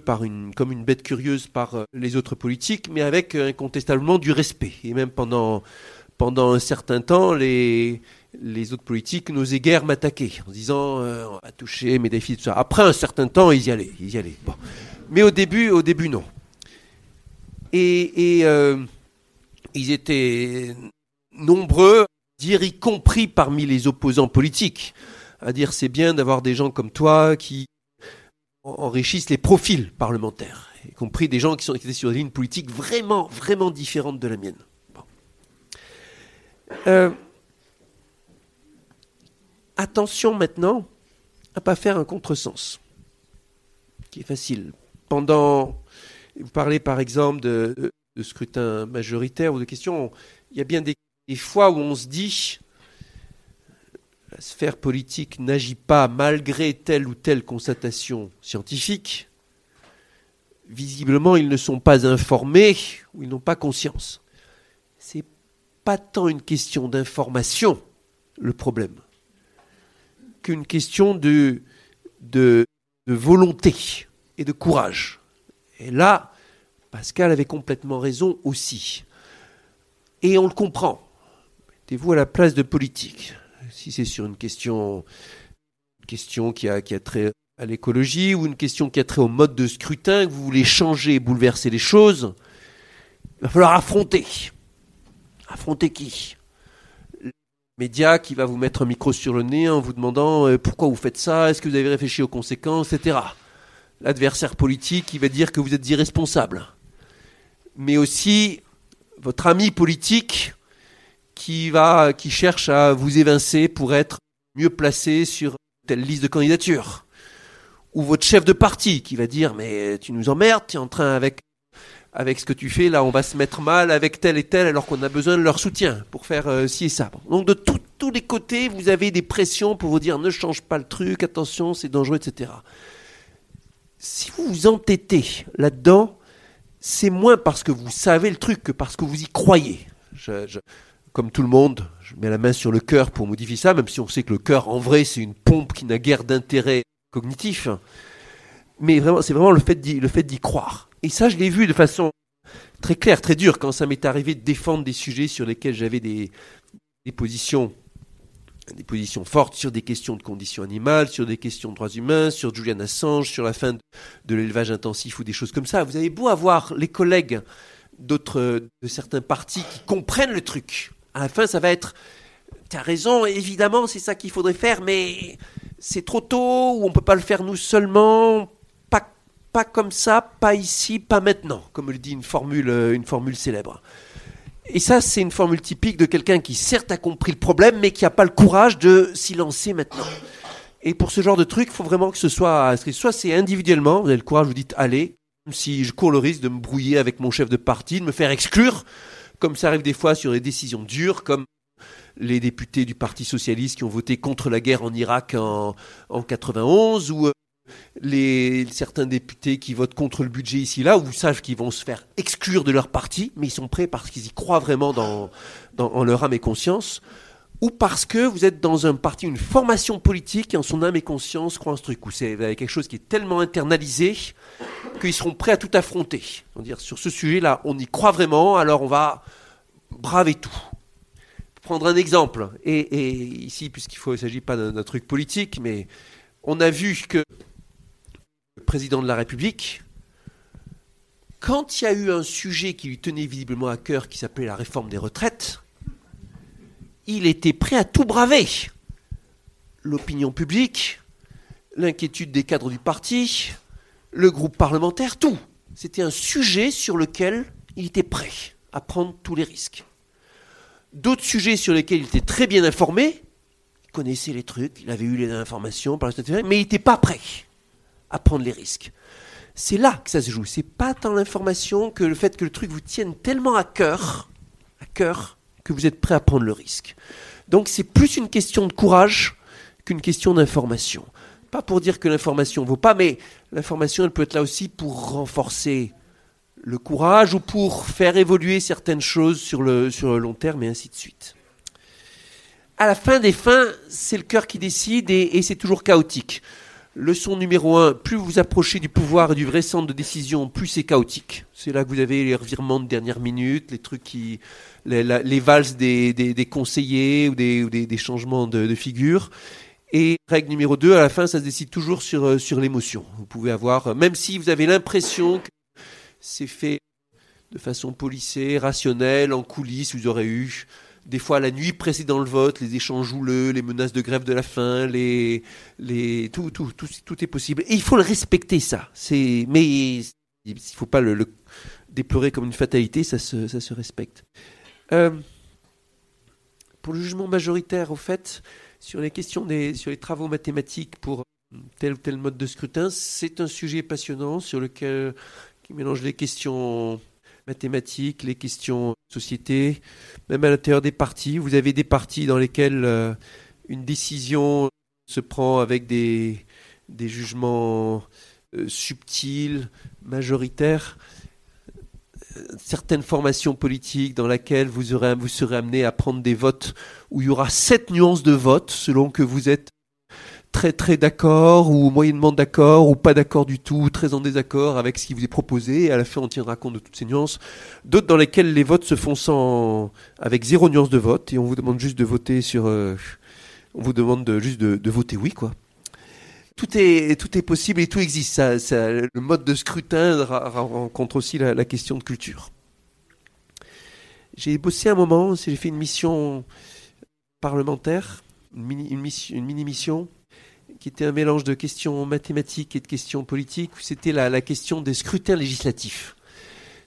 S2: comme une bête curieuse par euh, les autres politiques, mais avec incontestablement du respect. Et même pendant, pendant un certain temps, les, autres politiques n'osaient guère m'attaquer en disant euh, on toucher mes défis, tout ça. Après un certain temps, ils y allaient. Ils y allaient. Bon. Mais au début, au début, non. Et, euh, ils étaient nombreux, dire y compris parmi les opposants politiques, à dire c'est bien d'avoir des gens comme toi qui enrichissent les profils parlementaires, y compris des gens qui, sont, étaient sur des lignes politiques vraiment, vraiment différentes de la mienne. Euh, attention maintenant à pas faire un contresens, qui est facile. Pendant vous parlez par exemple de, scrutin majoritaire ou de questions. Il y a bien des, fois où on se dit la sphère politique n'agit pas malgré telle ou telle constatation scientifique. Visiblement, ils ne sont pas informés ou ils n'ont pas conscience. Pas tant une question d'information le problème qu'une question de, de volonté et de courage. Et là, Pascal avait complètement raison aussi. Et on le comprend. Mettez-vous à la place de politique. Si c'est sur une question, question qui a, qui a trait à l'écologie ou une question qui a trait au mode de scrutin, que vous voulez changer et bouleverser les choses, il va falloir affronter. Affronter qui? Média qui va vous mettre un micro sur le nez en vous demandant euh, pourquoi vous faites ça, est-ce que vous avez réfléchi aux conséquences, etc l'adversaire politique qui va dire que vous êtes irresponsable, mais aussi votre ami politique qui va, qui cherche à vous évincer pour être mieux placé sur telle liste de candidature, ou votre chef de parti qui va dire mais tu nous emmerdes, tu es en train avec avec ce que tu fais là, on va se mettre mal avec tel et tel alors qu'on a besoin de leur soutien pour faire euh, ci et ça. Donc de tous les côtés, vous avez des pressions pour vous dire ne change pas le truc, attention, c'est dangereux, etc si vous vous entêtez là-dedans, c'est moins parce que vous savez le truc que parce que vous y croyez. comme tout le monde, je mets la main sur le cœur pour modifier ça, même si on sait que le cœur, en vrai, c'est une pompe qui n'a guère d'intérêt cognitif. Mais vraiment, c'est vraiment le fait d'y croire. Et ça, je l'ai vu de façon très claire, très dure, quand ça m'est arrivé de défendre des sujets sur lesquels j'avais des, des positions des positions fortes sur des questions de conditions animales, sur des questions de droits humains, sur Julian Assange, sur la fin de, l'élevage intensif ou des choses comme ça. Vous avez beau avoir les collègues d'autres, de certains partis qui comprennent le truc. À la fin, ça va être, tu as raison, évidemment, c'est ça qu'il faudrait faire, mais c'est trop tôt, ou on peut pas le faire nous seulement, pas, comme ça, pas ici, pas maintenant, comme le dit une formule, une formule célèbre. Et ça, c'est une formule typique de quelqu'un qui certes a compris le problème, mais qui n'a pas le courage de s'y lancer maintenant. Et pour ce genre de truc, il faut vraiment que ce soit, soit c'est individuellement, vous avez le courage, vous dites allez, si je cours le risque de me brouiller avec mon chef de parti, de me faire exclure, comme ça arrive des fois sur des décisions dures, comme les députés du Parti socialiste qui ont voté contre la guerre en Irak en, en 91, ou euh, les, certains députés qui votent contre le budget ici là, ou savent qu'ils vont se faire exclure de leur parti, mais ils sont prêts parce qu'ils y croient vraiment dans, dans, en leur âme et conscience, ou parce que vous êtes dans un parti, une formation politique, et en son âme et conscience croient en ce truc, ou c'est quelque chose qui est tellement internalisé qu'ils seront prêts à tout affronter. On dire sur ce sujet-là, on y croit vraiment, alors on va braver tout. Prendre un exemple, et, et ici, puisqu'il ne s'agit pas d'un truc politique, mais on a vu que président de la République, quand il y a eu un sujet qui lui tenait visiblement à cœur, qui s'appelait la réforme des retraites, il était prêt à tout braver. L'opinion publique, l'inquiétude des cadres du parti, le groupe parlementaire, tout. C'était un sujet sur lequel il était prêt à prendre tous les risques. D'autres sujets sur lesquels il était très bien informé, il connaissait les trucs, il avait eu les informations, mais il n'était pas prêt à prendre les risques. C'est là que ça se joue. C'est pas tant l'information que le fait que le truc vous tienne tellement à cœur, à cœur, que vous êtes prêt à prendre le risque. Donc c'est plus une question de courage qu'une question d'information. Pas pour dire que l'information vaut pas, mais l'information, elle peut être là aussi pour renforcer le courage ou pour faire évoluer certaines choses sur le, sur le long terme et ainsi de suite. À la fin des fins, c'est le cœur qui décide et, et c'est toujours chaotique. Leçon numéro un, plus vous vous approchez du pouvoir et du vrai centre de décision, plus c'est chaotique. C'est là que vous avez les revirements de dernière minute, les trucs qui, les, les valses des, conseillers ou des, changements de, figure. Et règle numéro 2, à la fin, ça se décide toujours sur, euh, sur l'émotion. Vous pouvez avoir, euh, même si vous avez l'impression que c'est fait de façon polissée, rationnelle, en coulisses, vous aurez eu des fois la nuit précédant le vote, les échanges houleux, les menaces de grève de la faim, les, les, tout, tout, tout, tout est possible. Et il faut le respecter, ça. Mais il ne faut pas le, le, déplorer comme une fatalité, ça se, ça se respecte. Euh, pour le jugement majoritaire, au fait, sur les questions des, sur les travaux mathématiques pour tel ou tel mode de scrutin, c'est un sujet passionnant sur lequel qui mélange les questions mathématiques, les questions société, même à l'intérieur des partis. Vous avez des partis dans lesquels euh, une décision se prend avec des, jugements euh, subtils, majoritaires certaines formations politiques dans lesquelles vous, vous serez amené à prendre des votes où il y aura sept nuances de vote selon que vous êtes très très d'accord ou moyennement d'accord ou pas d'accord du tout, très en désaccord avec ce qui vous est proposé et à la fin on tiendra compte de toutes ces nuances. D'autres dans lesquelles les votes se font sans avec zéro nuance de vote et on vous demande juste de voter sur euh, on vous demande de, juste de, de voter oui quoi tout est, tout est possible et tout existe. Ça, ça, le mode de scrutin rencontre aussi la, la question de culture. J'ai bossé un moment, j'ai fait une mission parlementaire, une mini-mission, une mini mission, qui était un mélange de questions mathématiques et de questions politiques. C'était la, question des scrutins législatifs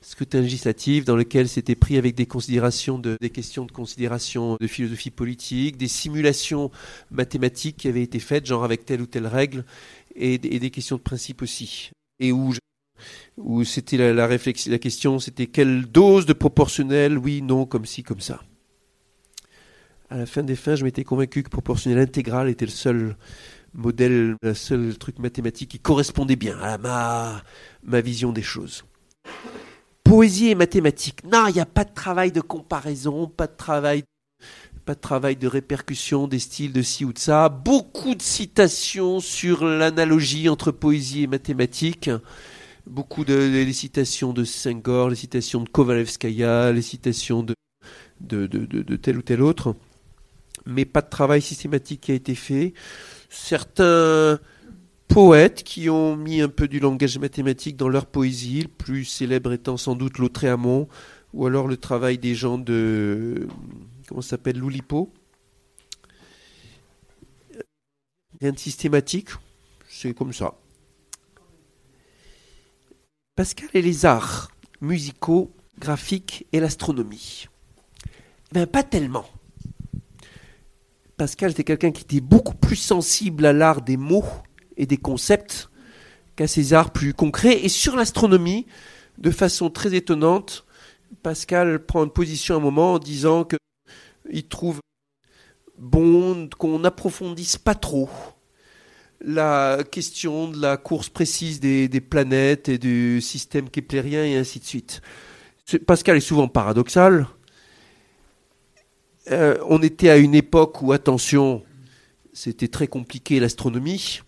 S2: scrutin législatif dans lequel c'était pris avec des considérations de, questions de considération de philosophie politique, des simulations mathématiques qui avaient été faites, genre avec telle ou telle règle, et, des questions de principe aussi. Et où, c'était la, la question, c'était quelle dose de proportionnel, oui, non, comme ci, comme ça. À la fin des fins, je m'étais convaincu que proportionnel intégral était le seul modèle, le seul truc mathématique qui correspondait bien à ma, vision des choses poésie et mathématiques. Non, il n'y a pas de travail de comparaison, pas de travail, pas de travail de répercussion des styles de ci ou de ça. Beaucoup de citations sur l'analogie entre poésie et mathématiques. Beaucoup de les citations de Senghor, les citations de Kovalevskaya, les citations de, de, de, de tel ou tel autre. Mais pas de travail systématique qui a été fait. Certains poètes qui ont mis un peu du langage mathématique dans leur poésie, le plus célèbre étant sans doute Lautréamont, ou alors le travail des gens de. Comment s'appelle Loulipo. Rien de systématique, c'est comme ça. Pascal et les arts musicaux, graphiques et l'astronomie. Ben, pas tellement. Pascal était quelqu'un qui était beaucoup plus sensible à l'art des mots et des concepts qu'à ces arts plus concrets. Et sur l'astronomie, de façon très étonnante, Pascal prend une position à un moment en disant qu'il trouve bon qu'on n'approfondisse pas trop la question de la course précise des, des, planètes et du système keplérien et ainsi de suite. Pascal est souvent paradoxal. Euh, on était à une époque où, attention, c'était très compliqué l'astronomie.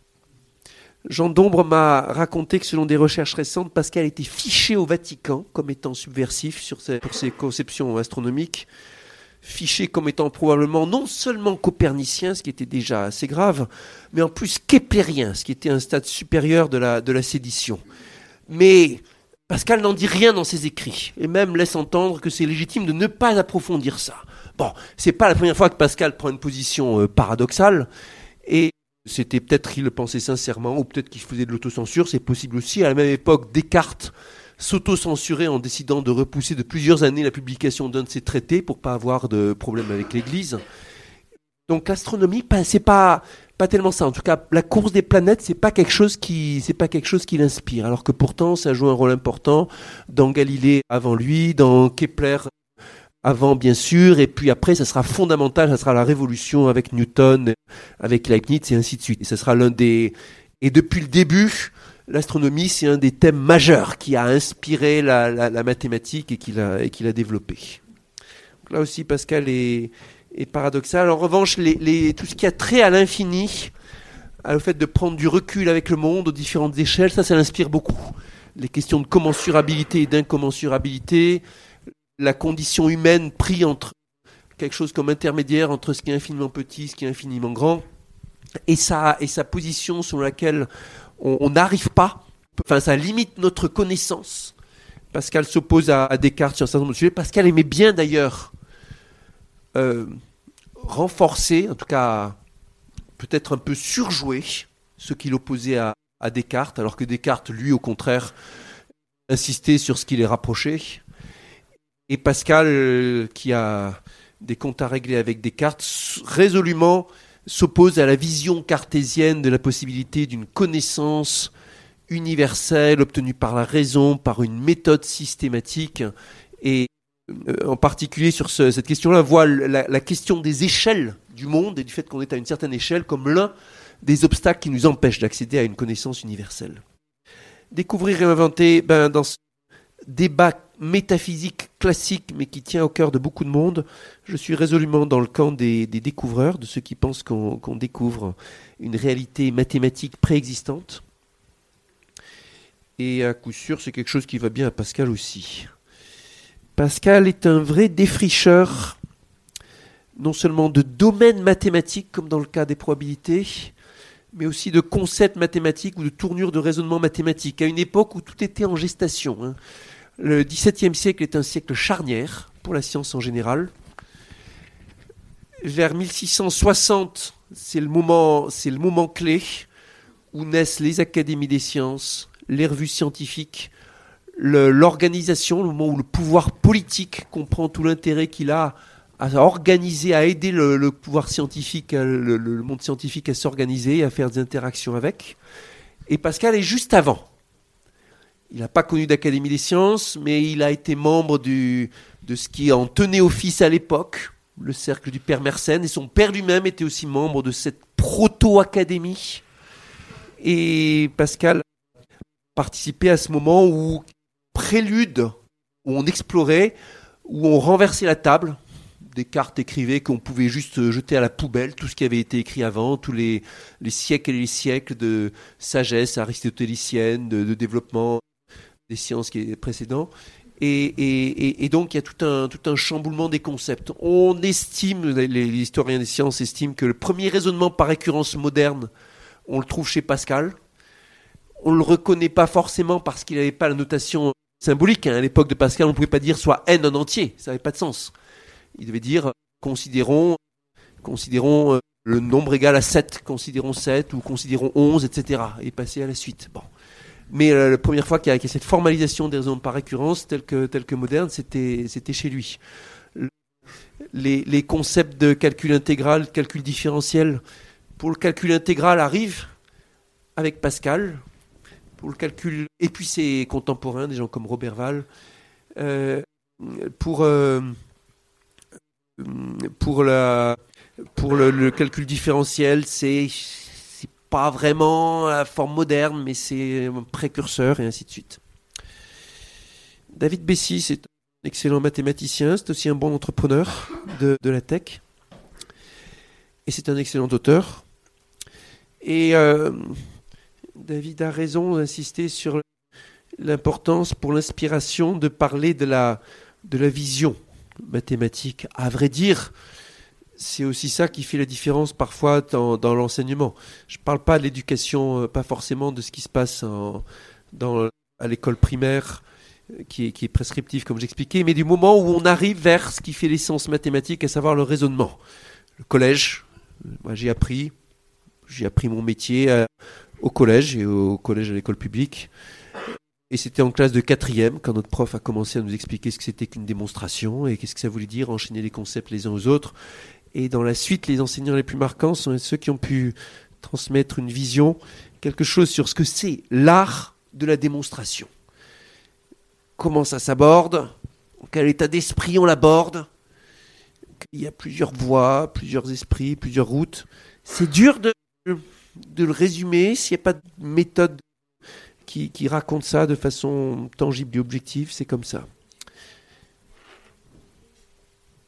S2: Jean Dombre m'a raconté que selon des recherches récentes, Pascal était fiché au Vatican comme étant subversif pour ses conceptions astronomiques, fiché comme étant probablement non seulement copernicien, ce qui était déjà assez grave, mais en plus képlérien, ce qui était un stade supérieur de la sédition. Mais Pascal n'en dit rien dans ses écrits, et même laisse entendre que c'est légitime de ne pas approfondir ça. Bon, c'est pas la première fois que Pascal prend une position euh, paradoxale, et c'était peut-être qu'il le pensait sincèrement, ou peut-être qu'il faisait de l'autocensure, c'est possible aussi. À la même époque, Descartes s'auto-censurait en décidant de repousser de plusieurs années la publication d'un de ses traités pour pas avoir de problème avec l'Église. Donc l'astronomie, c'est pas pas tellement ça. En tout cas, la course des planètes, c'est pas quelque chose qui, c'est pas quelque chose qui l'inspire. Alors que pourtant, ça joue un rôle important dans Galilée avant lui, dans Kepler avant bien sûr, et puis après, ça sera fondamental, ça sera la révolution avec Newton, avec Leibniz et ainsi de suite. Et ça sera l'un des, et depuis le début, l'astronomie, c'est un des thèmes majeurs qui a inspiré la, la, mathématique et qui l'a, et qui l'a développé. Donc là aussi, Pascal est, est paradoxal. En revanche, les, les, tout ce qui a trait à l'infini, au fait de prendre du recul avec le monde aux différentes échelles, ça, ça l'inspire beaucoup. Les questions de commensurabilité et d'incommensurabilité, la condition humaine pris entre quelque chose comme intermédiaire entre ce qui est infiniment petit, ce qui est infiniment grand, et sa, et sa position sur laquelle on n'arrive pas, enfin ça limite notre connaissance. Pascal s'oppose à, Descartes sur un certain nombre de sujets. Pascal aimait bien d'ailleurs euh, renforcer, en tout cas peut-être un peu surjouer ce qu'il opposait à, à Descartes, alors que Descartes, lui, au contraire, insistait sur ce qui les rapprochait. Et Pascal, euh, qui a des comptes à régler avec Descartes, résolument s'oppose à la vision cartésienne de la possibilité d'une connaissance universelle obtenue par la raison, par une méthode systématique. Et euh, en particulier sur cette question-là, voit la, question des échelles du monde et du fait qu'on est à une certaine échelle comme l'un des obstacles qui nous empêchent d'accéder à une connaissance universelle. Découvrir et inventer, ben, dans ce débat métaphysique classique, mais qui tient au cœur de beaucoup de monde. Je suis résolument dans le camp des, découvreurs, de ceux qui pensent qu'on découvre une réalité mathématique préexistante. Et à coup sûr, c'est quelque chose qui va bien à Pascal aussi. Pascal est un vrai défricheur, non seulement de domaines mathématiques, comme dans le cas des probabilités, mais aussi de concepts mathématiques ou de tournures de raisonnement mathématique, à une époque où tout était en gestation. Hein. Le XVIIe siècle est un siècle charnière pour la science en général. Vers 1660, c'est le moment, c'est le moment clé où naissent les académies des sciences, les revues scientifiques, l'organisation, le, moment où le pouvoir politique comprend tout l'intérêt qu'il a à organiser, à aider le, pouvoir scientifique, le, le, monde scientifique à s'organiser, à faire des interactions avec. Et Pascal est juste avant. Il n'a pas connu d'Académie des sciences, mais il a été membre de ce qui en tenait office à l'époque, le cercle du père Mersenne, et son père lui-même était aussi membre de cette proto-académie. Et Pascal participait à ce moment où, prélude, où on explorait, où on renversait la table, Descartes écrivait qu'on pouvait juste jeter à la poubelle tout ce qui avait été écrit avant, tous les siècles et les siècles de sagesse aristotélicienne, de développement des sciences qui est précédent. Et, et, et, donc il y a tout un, tout un chamboulement des concepts. On estime, les, historiens des sciences estiment que le premier raisonnement par récurrence moderne, on le trouve chez Pascal. On ne le reconnaît pas forcément parce qu'il n'avait pas la notation symbolique. Hein. À l'époque de Pascal, on ne pouvait pas dire soit n en entier, ça n'avait pas de sens. Il devait dire considérons, considérons euh, le nombre égal à 7, considérons 7 ou considérons 11, etc. et passer à la suite. Bon. Mais euh, la première fois qu'il y, a cette formalisation des raisons par récurrence, telle que, telle que moderne, c'était chez lui. Les, concepts de calcul intégral, calcul différentiel, pour le calcul intégral arrivent avec Pascal. Pour le calcul, et puis ses contemporains, des gens comme Robert Val. Euh, pour, euh, pour, le, calcul différentiel, c'est pas vraiment la forme moderne, mais c'est un précurseur et ainsi de suite. David Bessy, c'est un excellent mathématicien, c'est aussi un bon entrepreneur de, la tech. Et c'est un excellent auteur. Et euh, David a raison d'insister sur l'importance pour l'inspiration de parler de la vision mathématique. À vrai dire, c'est aussi ça qui fait la différence parfois dans, l'enseignement. Je ne parle pas de l'éducation, euh, pas forcément de ce qui se passe à l'école primaire, euh, qui est, qui est prescriptif comme j'expliquais, mais du moment où on arrive vers ce qui fait l'essence mathématique, à savoir le raisonnement. Le collège, euh, moi j'ai appris, j'ai appris mon métier au collège et au collège à l'école publique. Et c'était en classe de quatrième quand notre prof a commencé à nous expliquer ce que c'était qu'une démonstration et qu'est-ce que ça voulait dire enchaîner les concepts les uns aux autres. Et dans la suite, les enseignants les plus marquants sont ceux qui ont pu transmettre une vision, quelque chose sur ce que c'est l'art de la démonstration. Comment ça s'aborde quel état d'esprit on l'aborde Il y a plusieurs voies, plusieurs esprits, plusieurs routes. C'est dur de, le résumer s'il n'y a pas de méthode qui raconte ça de façon tangible et objective, c'est comme ça.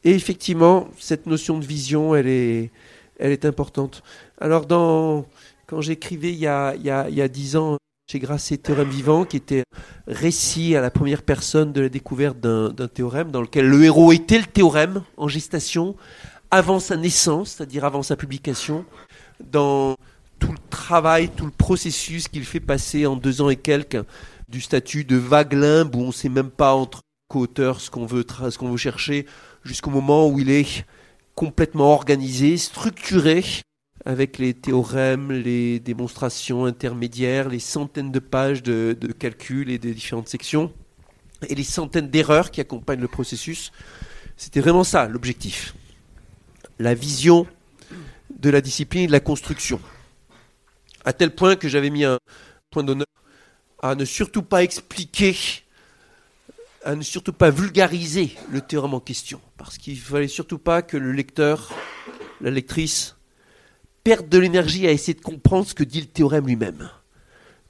S2: Et effectivement, cette notion de vision, elle est, elle est importante. Alors, quand j'écrivais il y a, il y a, il y a 10 ans chez Grasset Théorème Vivant, qui était récit à la première personne de la découverte d'un théorème, dans lequel le héros était le théorème en gestation, avant sa naissance, c'est-à-dire avant sa publication, dans tout le travail, tout le processus qu'il fait passer en deux ans et quelques, du statut de vague limbe, où on ne sait même pas entre co-auteurs ce qu'on veut, ce qu'on veut chercher, jusqu'au moment où il est complètement organisé, structuré, avec les théorèmes, les démonstrations intermédiaires, les centaines de pages de, de calculs et des différentes sections, et les centaines d'erreurs qui accompagnent le processus. C'était vraiment ça l'objectif. La vision de la discipline et de la construction. À tel point que j'avais mis un point d'honneur à ne surtout pas expliquer, à ne surtout pas vulgariser le théorème en question. Parce qu'il ne fallait surtout pas que le lecteur, la lectrice, perde de l'énergie à essayer de comprendre ce que dit le théorème lui-même.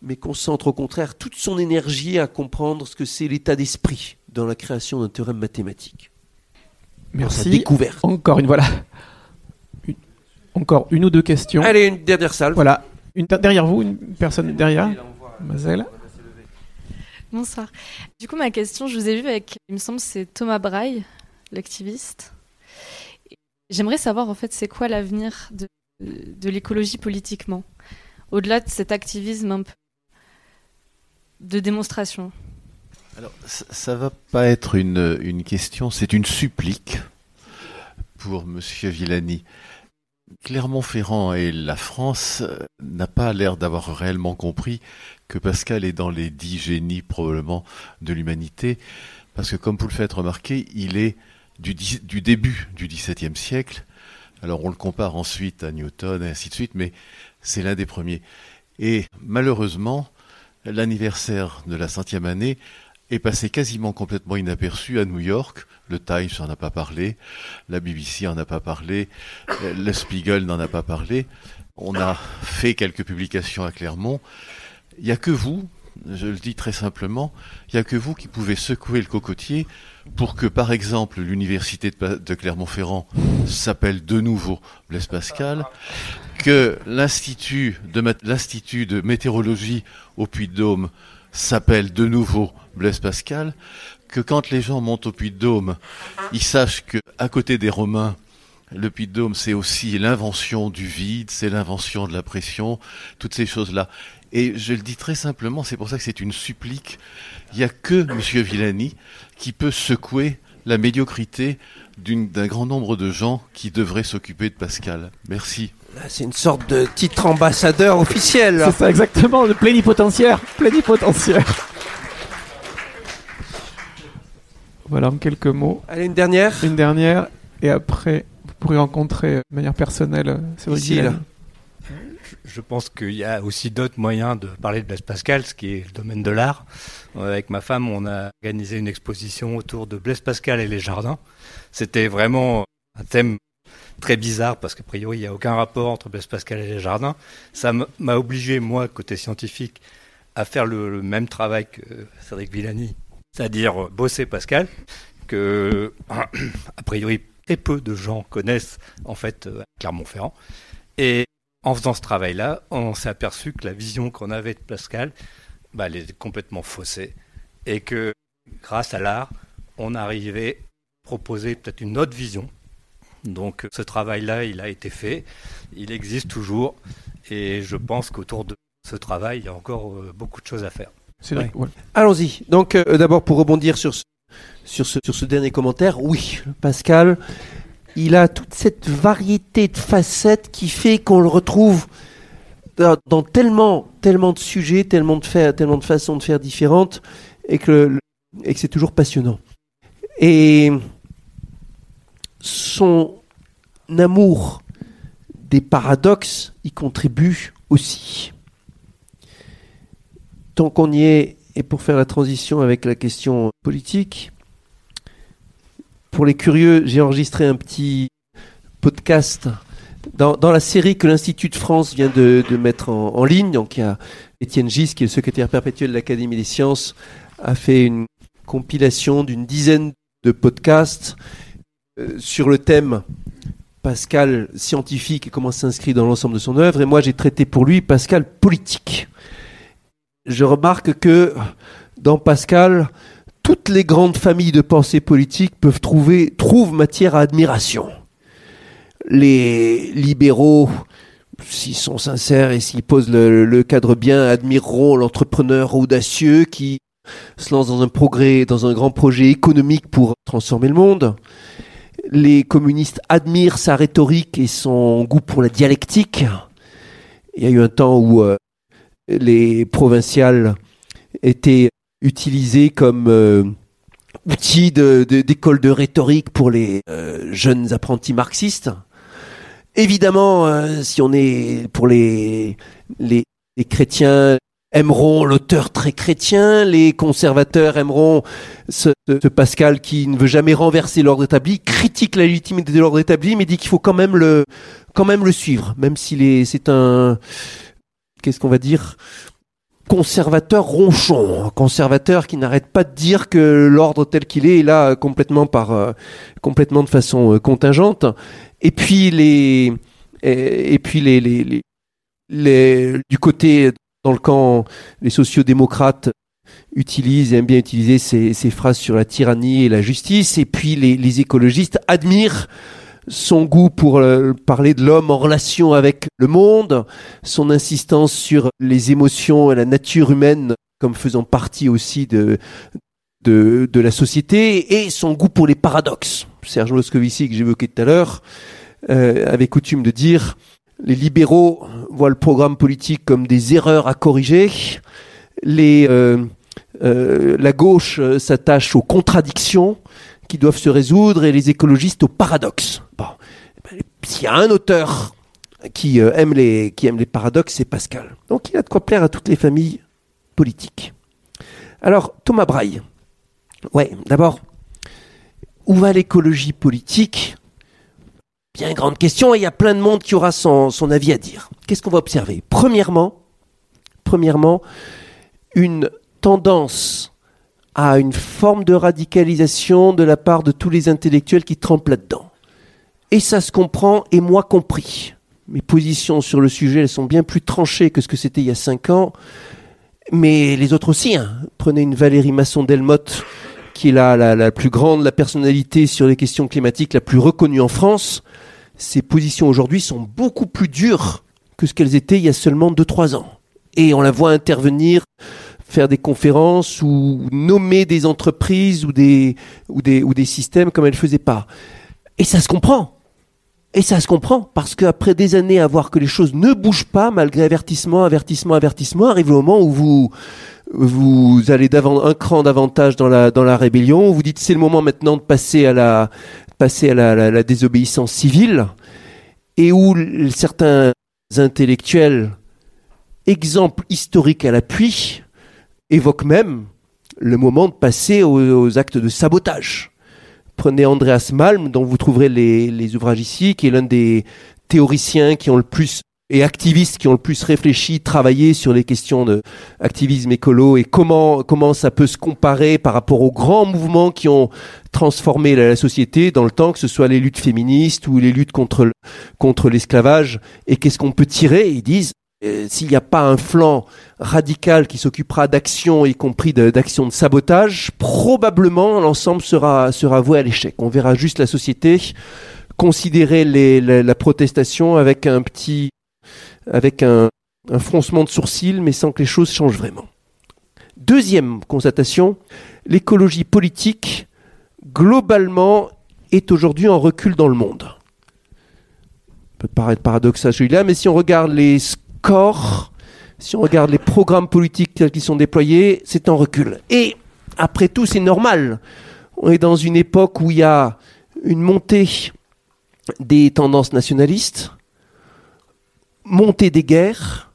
S2: Mais concentre au contraire toute son énergie à comprendre ce que c'est l'état d'esprit dans la création d'un théorème mathématique.
S1: Merci.
S2: découverte.
S1: Encore une voilà. Une- Encore une ou deux questions.
S2: Allez, une dernière salle.
S1: Voilà. Une derrière vous, une personne derrière. Mademoiselle.
S8: Bonsoir. Du coup, ma question, je vous ai vu avec, il me semble, c'est Thomas Braille, l'activiste. J'aimerais savoir, en fait, c'est quoi l'avenir de, l'écologie politiquement Au-delà de cet activisme un peu de démonstration?
S9: Alors, ça, ça va pas être une, une question, c'est une supplique pour Monsieur Villani. Clermont-Ferrand et la France euh, n'a pas l'air d'avoir réellement compris que Pascal est dans les dix génies probablement de l'humanité, parce que comme vous le faites remarquer, il est du, début du XVIIe siècle. Alors on le compare ensuite à Newton et ainsi de suite, mais c'est l'un des premiers. Et malheureusement, l'anniversaire de la centième année est passé quasiment complètement inaperçu à New York. Le Times n'en a pas parlé, la BBC n'en a pas parlé, le Spiegel n'en a pas parlé. On a fait quelques publications à Clermont. Il n'y a que vous, je le dis très simplement, il n'y a que vous qui pouvez secouer le cocotier pour que, par exemple, l'université de, Clermont-Ferrand s'appelle de nouveau Blaise Pascal, que l'institut de, mat- l'institut de météorologie au Puy-de-Dôme s'appelle de nouveau Blaise Pascal, que quand les gens montent au Puy-de-Dôme, ils sachent que à côté des Romains, le Puy-de-Dôme, c'est aussi l'invention du vide, c'est l'invention de la pression, toutes ces choses-là. Et je le dis très simplement, c'est pour ça que c'est une supplique. Il n'y a que M. Villani qui peut secouer la médiocrité d'un grand nombre de gens qui devraient s'occuper de Pascal. Merci.
S2: C'est une sorte de titre ambassadeur officiel.
S1: C'est ça exactement, le plénipotentiaire. Plénipotentiaire. Voilà, en quelques mots.
S2: Allez, une dernière.
S1: Une dernière, et après, vous pourrez rencontrer de manière personnelle euh, Cédric
S2: Ici,
S1: Villani.
S2: là.
S10: Je pense qu'il y a aussi d'autres moyens de parler de Blaise Pascal, ce qui est le domaine de l'art. Euh, Avec ma femme, on a organisé une exposition autour de Blaise Pascal et les jardins. C'était vraiment un thème très bizarre parce qu'a priori il n'y a aucun rapport entre Blaise Pascal et les jardins. Ça m'a obligé, moi, côté scientifique, à faire le, même travail que Cédric Villani, c'est-à-dire bosser Pascal, que a priori très peu de gens connaissent en fait euh, Clermont-Ferrand. Et en faisant ce travail-là, on s'est aperçu que la vision qu'on avait de Pascal, bah, elle est complètement faussée. Et que grâce à l'art, on arrivait à proposer peut-être une autre vision. Donc ce travail-là, il a été fait, il existe toujours. Et je pense qu'autour de ce travail, il y a encore euh, beaucoup de choses à faire.
S2: Ouais. Allons-y. Donc euh, d'abord pour rebondir sur ce, sur ce, sur ce dernier commentaire, oui, Pascal, il a toute cette variété de facettes qui fait qu'on le retrouve dans, tellement, tellement de sujets, tellement de, faire, tellement de façons de faire différentes, et que, et que c'est toujours passionnant. Et son amour des paradoxes y contribue aussi. Tant qu'on y est, et pour faire la transition avec la question politique, pour les curieux, j'ai enregistré un petit podcast dans, la série que l'Institut de France vient de, mettre en, en, ligne. Donc, il y a Étienne Gis, qui est le secrétaire perpétuel de l'Académie des sciences, a fait une compilation d'une dizaine de podcasts euh, sur le thème Pascal scientifique et comment s'inscrit dans l'ensemble de son œuvre. Et moi, j'ai traité pour lui Pascal politique. Je remarque que dans Pascal, toutes les grandes familles de pensée politique peuvent trouver, trouvent matière à admiration. Les libéraux, s'ils sont sincères et s'ils posent le, cadre bien, admireront l'entrepreneur audacieux qui se lance dans un progrès, dans un grand projet économique pour transformer le monde. Les communistes admirent sa rhétorique et son goût pour la dialectique. Il y a eu un temps où euh, les provinciales étaient utilisés comme euh, outil d'école de, de, rhétorique pour les euh, jeunes apprentis marxistes. Évidemment, euh, si on est pour les, les, les chrétiens aimeront l'auteur très chrétien, les conservateurs aimeront ce, ce, Pascal qui ne veut jamais renverser l'ordre établi, critique la légitimité de l'ordre établi, mais dit qu'il faut quand même le quand même le suivre, même s'il est c'est un qu'est-ce qu'on va dire? Conservateur ronchon, conservateur qui n'arrête pas de dire que l'ordre tel qu'il est est là complètement par euh, complètement de façon euh, contingente. Et puis les et, et puis les, les, les, les, du côté dans le camp les sociodémocrates utilisent aiment bien utiliser ces, ces, phrases sur la tyrannie et la justice. Et puis les, les écologistes admirent son goût pour euh, parler de l'homme en relation avec le monde, son insistance sur les émotions et la nature humaine comme faisant partie aussi de, de, la société, et son goût pour les paradoxes. Serge Moscovici, que j'évoquais tout à l'heure, euh, avait coutume de dire les libéraux voient le programme politique comme des erreurs à corriger, les, euh, la gauche s'attache aux contradictions, qui doivent se résoudre et les écologistes au paradoxe. Bon, s'il y a un auteur qui euh, aime les qui aime les paradoxes, c'est Pascal. Donc il a de quoi plaire à toutes les familles politiques. Alors Thomas Braille. Ouais, d'abord, où va l'écologie politique? Bien grande question et il y a plein de monde qui aura son, son avis à dire. Qu'est-ce qu'on va observer? Premièrement, premièrement, une tendance à une forme de radicalisation de la part de tous les intellectuels qui trempent là-dedans. Et ça se comprend, et moi compris. Mes positions sur le sujet, elles sont bien plus tranchées que ce que c'était il y a cinq ans, mais les autres aussi. Hein. Prenez une Valérie Masson-Delmotte, qui est la, la, la plus grande, la personnalité sur les questions climatiques la plus reconnue en France. Ses positions aujourd'hui sont beaucoup plus dures que ce qu'elles étaient il y a seulement 2-3 ans. Et on la voit intervenir faire des conférences ou nommer des entreprises ou des, ou des, ou des systèmes comme elle ne faisait pas. Et ça se comprend. Et ça se comprend parce qu'après des années à voir que les choses ne bougent pas malgré avertissement, avertissement, avertissement, arrive le moment où vous vous allez un cran davantage dans la dans la rébellion. Vous dites c'est le moment maintenant de passer à la passer à la, la, désobéissance civile et où certains intellectuels, exemples historiques à l'appui, évoque même le moment de passer aux, actes de sabotage Prenez Andreas Malm, dont vous trouverez les, ouvrages ici, qui est l'un des théoriciens qui ont le plus et activistes qui ont le plus réfléchi, travaillé sur les questions de activisme écolo et comment comment ça peut se comparer par rapport aux grands mouvements qui ont transformé la, la société dans le temps, que ce soit les luttes féministes ou les luttes contre contre l'esclavage. Et qu'est-ce qu'on peut tirer? Ils disent s'il n'y a pas un flanc radical qui s'occupera d'actions, y compris d'actions de sabotage, probablement l'ensemble sera voué à l'échec. On verra juste la société considérer la, protestation avec un petit avec un, un froncement de sourcils, mais sans que les choses changent vraiment. Deuxième constatation, l'écologie politique, globalement, est aujourd'hui en recul dans le monde. peut paraître paradoxal celui-là, mais si on regarde les scores, si on regarde les programmes politiques qu'ils sont déployés, c'est en recul. Et après tout, c'est normal. On est dans une époque où il y a une montée des tendances nationalistes, montée des guerres,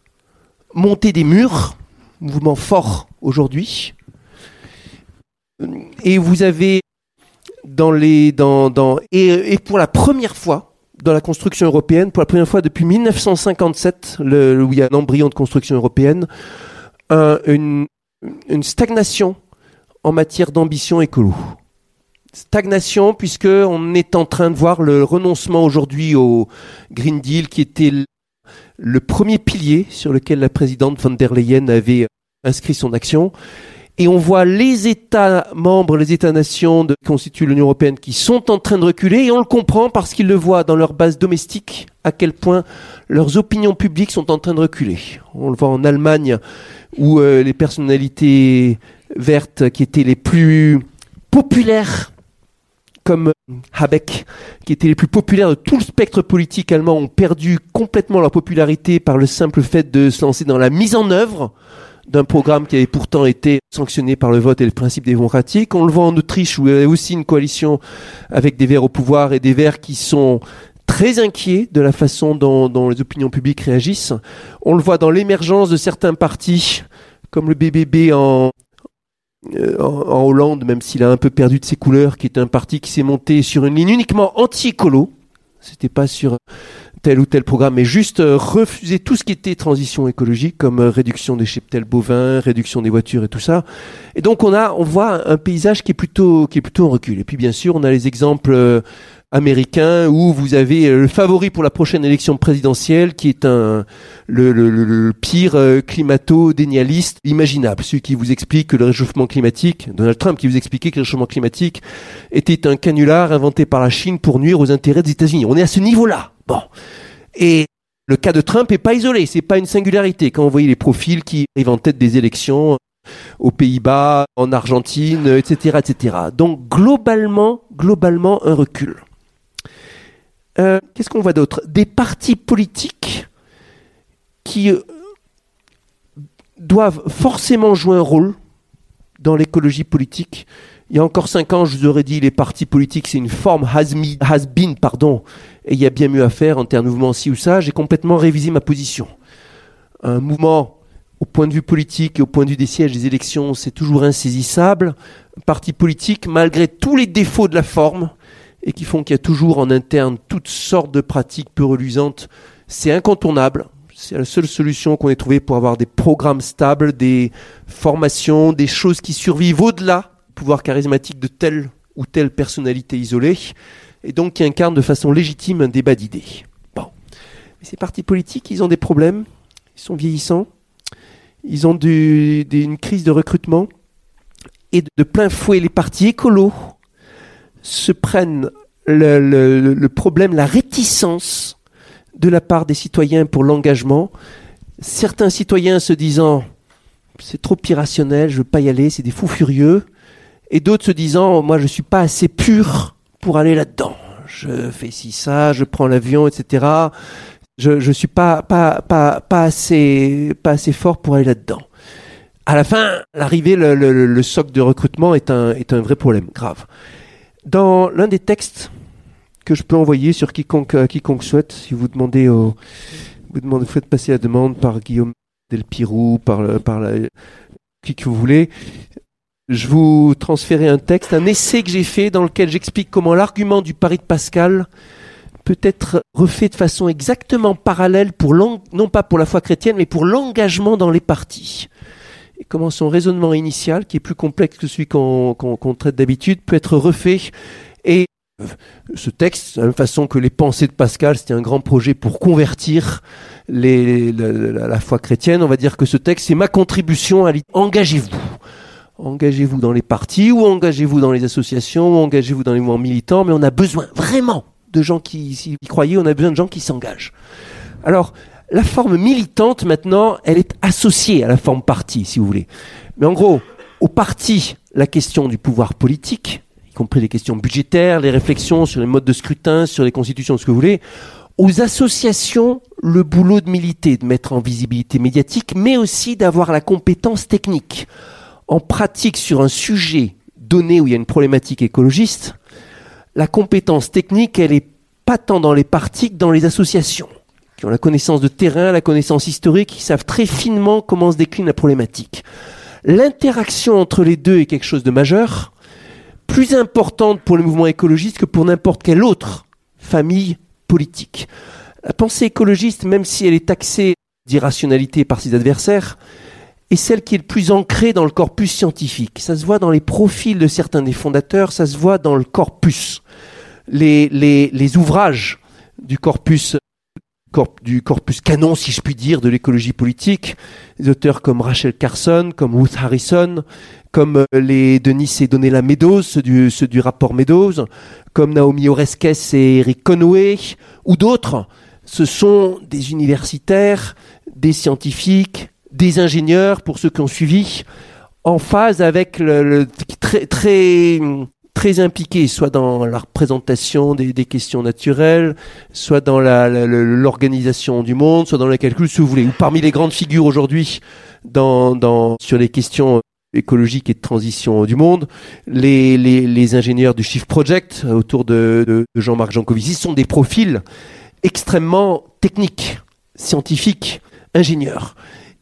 S2: montée des murs, mouvement fort aujourd'hui. Et vous avez dans les dans, dans et, et pour la première fois dans la construction européenne, pour la première fois depuis 1957, le, où il y a un embryon de construction européenne, un- une, une stagnation en matière d'ambition écolo. Stagnation puisque on est en train de voir le renoncement aujourd'hui au Green Deal qui était le premier pilier sur lequel la présidente von der Leyen avait inscrit son action. Et on voit les États membres, les États-nations qui constituent l'Union européenne qui sont en train de reculer et on le comprend parce qu'ils le voient dans leur base domestique à quel point leurs opinions publiques sont en train de reculer. On le voit en Allemagne où euh, les personnalités vertes qui étaient les plus populaires comme Habeck, qui étaient les plus populaires de tout le spectre politique allemand, ont perdu complètement leur popularité par le simple fait de se lancer dans la mise en œuvre d'un programme qui avait pourtant été sanctionné par le vote et le principe démocratique. On le voit en Autriche où il y a aussi une coalition avec des Verts au pouvoir et des Verts qui sont très inquiets de la façon dont, les opinions publiques réagissent. On le voit dans l'émergence de certains partis comme le BBB en, euh, en Hollande, même s'il a un peu perdu de ses couleurs, qui est un parti qui s'est monté sur une ligne uniquement anti-écolo. C'était pas sur tel ou tel programme, mais juste euh, refuser tout ce qui était transition écologique, comme euh, réduction des cheptels bovins, réduction des voitures et tout ça. Et donc on a, on voit un paysage qui est plutôt, qui est plutôt en recul. Et puis bien sûr, on a les exemples américains où vous avez euh, le favori pour la prochaine élection présidentielle, qui est un le, le- pire euh, climato-dénialiste imaginable, celui qui vous explique que le réchauffement climatique, Donald Trump qui vous expliquait que le réchauffement climatique était un canular inventé par la Chine pour nuire aux intérêts des États-Unis. On est à ce niveau-là. Bon. Et le cas de Trump est pas isolé, c'est pas une singularité. Quand vous voyez les profils qui arrivent en tête des élections aux Pays-Bas, en Argentine, etc., etc. Donc globalement, globalement un recul. Euh, Qu'est-ce qu'on voit d'autre? Des partis politiques qui euh, doivent forcément jouer un rôle dans l'écologie politique. Il y a encore cinq ans, je vous aurais dit les partis politiques, c'est une forme has-me- has-been, pardon, et il y a bien mieux à faire en termes de mouvement ci ou ça. J'ai complètement révisé ma position. Un mouvement, au point de vue politique et au point de vue des sièges des élections, c'est toujours insaisissable. Un parti politique, malgré tous les défauts de la forme, et qui font qu'il y a toujours en interne toutes sortes de pratiques peu reluisantes, c'est incontournable. C'est la seule solution qu'on ait trouvée pour avoir des programmes stables, des formations, des choses qui survivent au-delà du pouvoir charismatique de telle ou telle personnalité isolée, et donc qui incarnent de façon légitime un débat d'idées. Bon. Mais ces partis politiques, ils ont des problèmes, ils sont vieillissants, ils ont une crise de recrutement, et de plein fouet, les partis écolos se prennent le, problème, la réticence de la part des citoyens pour l'engagement. Certains citoyens se disant c'est trop irrationnel, je veux pas y aller, c'est des fous furieux, et d'autres se disant moi je suis pas assez pur pour aller là-dedans. Je fais ci ça, je prends l'avion, etc. Je je suis pas pas pas pas assez pas assez fort pour aller là-dedans. À la fin, l'arrivée, le socle de recrutement est un est un vrai problème grave. Dans l'un des textes que je peux envoyer sur quiconque, euh, souhaite, si vous demandez au, vous demandez, faites passer la demande par Guillaume Delpirou, par, le- par qui que vous voulez, je vous transférer un texte, un essai que j'ai fait dans lequel j'explique comment l'argument du pari de Pascal peut être refait de façon exactement parallèle pour non pas pour la foi chrétienne, mais pour l'engagement dans les partis. Comment son raisonnement initial, qui est plus complexe que celui qu'on traite d'habitude, peut être refait. Et euh, ce texte, de la même façon que les pensées de Pascal, c'était un grand projet pour convertir la, foi chrétienne, on va dire que ce texte, c'est ma contribution à l'idée. Engagez-vous. Engagez-vous dans les partis ou engagez-vous dans les associations ou engagez-vous dans les mouvements militants, mais on a besoin vraiment de gens qui, croyez, on a besoin de gens qui s'engagent. Alors, la forme militante, maintenant, elle est associée à la forme parti, si vous voulez. Mais en gros, au parti, la question du pouvoir politique, y compris les questions budgétaires, les réflexions sur les modes de scrutin, sur les constitutions, ce que vous voulez, aux associations, le boulot de militer, de mettre en visibilité médiatique, mais aussi d'avoir la compétence technique. En pratique, sur un sujet donné où il y a une problématique écologiste, la compétence technique, elle est pas tant dans les partis que dans les associations, qui ont la connaissance de terrain, la connaissance historique, qui savent très finement comment se décline la problématique. L'interaction entre les deux est quelque chose de majeur, plus importante pour le mouvement écologiste que pour n'importe quelle autre famille politique. La pensée écologiste, même si elle est taxée d'irrationalité par ses adversaires, est celle qui est le plus ancrée dans le corpus scientifique. Ça se voit dans les profils de certains des fondateurs, ça se voit dans le corpus. Les, les, les ouvrages du corpus, du corpus canon, si je puis dire, de l'écologie politique, des auteurs comme Rachel Carson, comme Ruth Harrison, comme euh, les Denis et Donella Meadows, ceux du, ceux du rapport Meadows, comme Naomi Oreskes et Eric Conway, ou d'autres, ce sont des universitaires, des scientifiques, des ingénieurs, pour ceux qui ont suivi, en phase avec le, le- très, très, très impliqués, soit dans la représentation des, questions naturelles, soit dans l'organisation du monde, soit dans le calcul, si vous voulez. Ou parmi les grandes figures aujourd'hui sur les questions écologiques et de transition du monde, les, les, les ingénieurs du Shift Project autour de, de- de Jean-Marc Jancovici sont des profils extrêmement techniques, scientifiques, ingénieurs.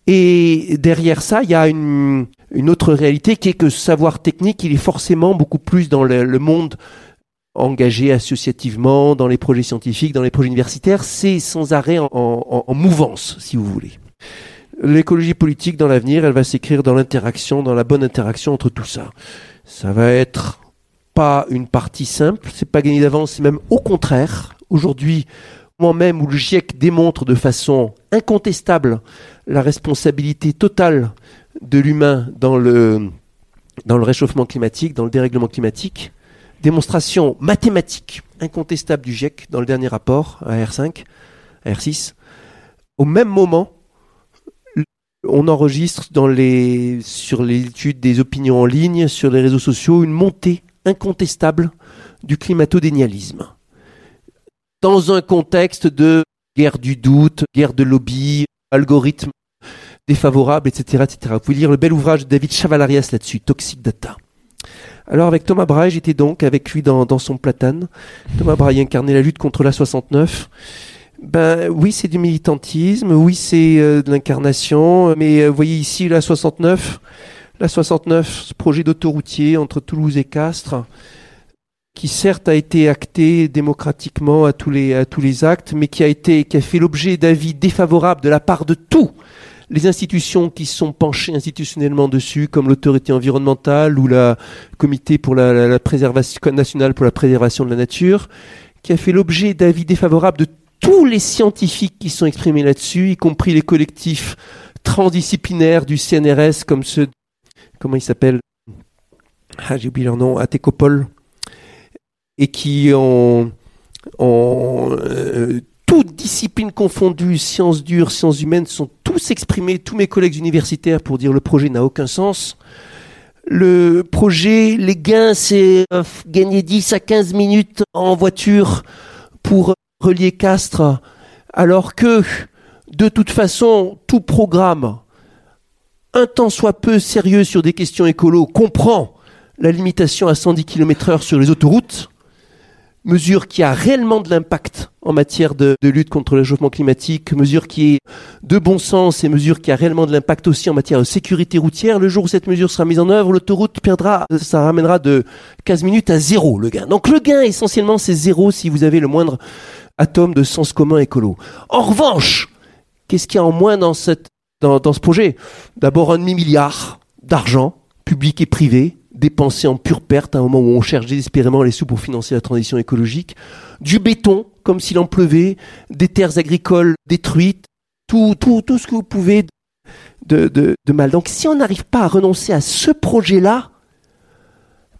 S2: Et derrière ça, il y a une, une autre réalité qui est que ce savoir technique, il est forcément beaucoup plus dans le, monde engagé associativement, dans les projets scientifiques, dans les projets universitaires. C'est sans arrêt en, en- en mouvance, si vous voulez. L'écologie politique dans l'avenir, elle va s'écrire dans l'interaction, dans la bonne interaction entre tout ça. Ça va être pas une partie simple, c'est pas gagné d'avance, c'est même au contraire. Aujourd'hui, moi-même où le GIEC démontre de façon incontestable la responsabilité totale de l'humain dans le, dans le réchauffement climatique, dans le dérèglement climatique, démonstration mathématique incontestable du GIEC dans le dernier rapport à R5, à R6. Au même moment, on enregistre dans les, sur les études des opinions en ligne, sur les réseaux sociaux, une montée incontestable du climatodénialisme. Dans un contexte de guerre du doute, guerre de lobby, algorithmes défavorables, etc., etc. Vous pouvez lire le bel ouvrage de David Chavalarias là-dessus, Toxic Data. Alors avec Thomas Brahe, j'étais donc avec lui dans, son platane. Thomas Brahe incarnait la lutte contre la 69. Ben oui, c'est du militantisme, oui, c'est euh, de l'incarnation, mais euh, vous voyez ici la 69, la 69, ce projet d'autoroutier entre Toulouse et Castres, qui certes a été acté démocratiquement à tous les, à tous les actes, mais qui a été, qui a fait l'objet d'avis défavorables de la part de tous les institutions qui sont penchées institutionnellement dessus, comme l'autorité environnementale ou la comité pour la, préservation nationale pour la préservation de la nature, qui a fait l'objet d'avis défavorables de tous les scientifiques qui sont exprimés là-dessus, y compris les collectifs transdisciplinaires du CNRS, comme ceux, comment ils s'appellent? Ah, j'ai oublié leur nom, Atécopole, et qui ont, ont euh, toutes disciplines confondues, sciences dures, sciences humaines, sont tous exprimés, tous mes collègues universitaires, pour dire le projet n'a aucun sens. Le projet, les gains, c'est euh, gagner 10 à 15 minutes en voiture pour relier Castres, alors que, de toute façon, tout programme, un tant soit peu sérieux sur des questions écolo, comprend la limitation à 110 km/h sur les autoroutes, mesure qui a réellement de l'impact en matière de, lutte contre le réchauffement climatique, mesure qui est de bon sens et mesure qui a réellement de l'impact aussi en matière de sécurité routière, le jour où cette mesure sera mise en œuvre, l'autoroute perdra, ça ramènera de 15 minutes à zéro le gain. Donc le gain essentiellement c'est zéro si vous avez le moindre atome de sens commun écolo. En revanche, qu'est-ce qu'il y a en moins dans, cette, dans, dans ce projet? D'abord un demi-milliard d'argent, public et privé, dépensé en pure perte à un moment où on cherche désespérément les sous pour financer la transition écologique, du béton comme s'il en pleuvait, des terres agricoles détruites, tout, tout, tout ce que vous pouvez de, de, mal. Donc si on n'arrive pas à renoncer à ce projet-là,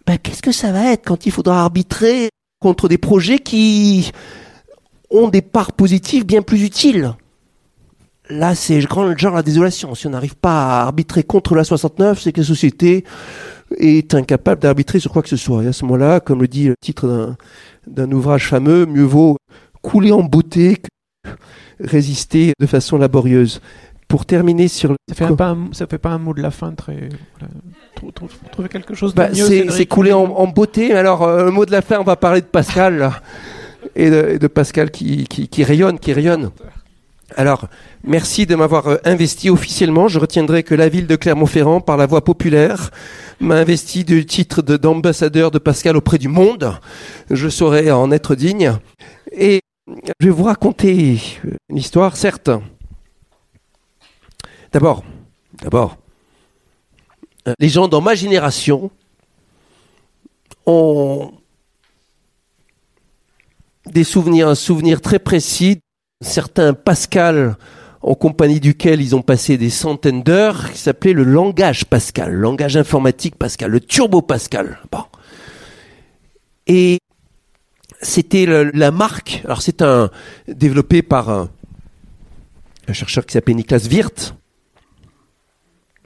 S2: ben, qu'est-ce que ça va être quand il faudra arbitrer contre des projets qui ont des parts positives bien plus utiles? Là, c'est genre la désolation. Si on n'arrive pas à arbitrer contre la 69, c'est que la société est incapable d'arbitrer sur quoi que ce soit. Et à ce moment-là, comme le dit le titre d'un, ouvrage fameux, mieux vaut couler en beauté que résister de façon laborieuse. Pour terminer sur le...
S1: Ça fait, un, pas un- ça fait pas un mot de la fin très. voilà. Trou- trou- Trouver quelque chose de
S2: Bah,
S1: mieux.
S2: c'est, coulé en, en beauté. Alors, euh, le mot de la fin, on va parler de Pascal. là. Et de, et de Pascal qui, qui, qui rayonne, qui rayonne. Alors, merci de m'avoir euh, investi officiellement. Je retiendrai que la ville de Clermont-Ferrand, par la voie populaire, m'a investi du titre de- d'ambassadeur de Pascal auprès du monde. Je saurai en être digne. Et je vais vous raconter une histoire, certes. D'abord, d'abord, les gens dans ma génération ont des souvenirs, un souvenir très précis. Certains Pascal, en compagnie duquel ils ont passé des centaines d'heures, qui s'appelait le langage Pascal, le langage informatique Pascal, le turbo Pascal. Bon. Et c'était la marque. Alors c'est un développé par un, chercheur qui s'appelait Niklas Wirth,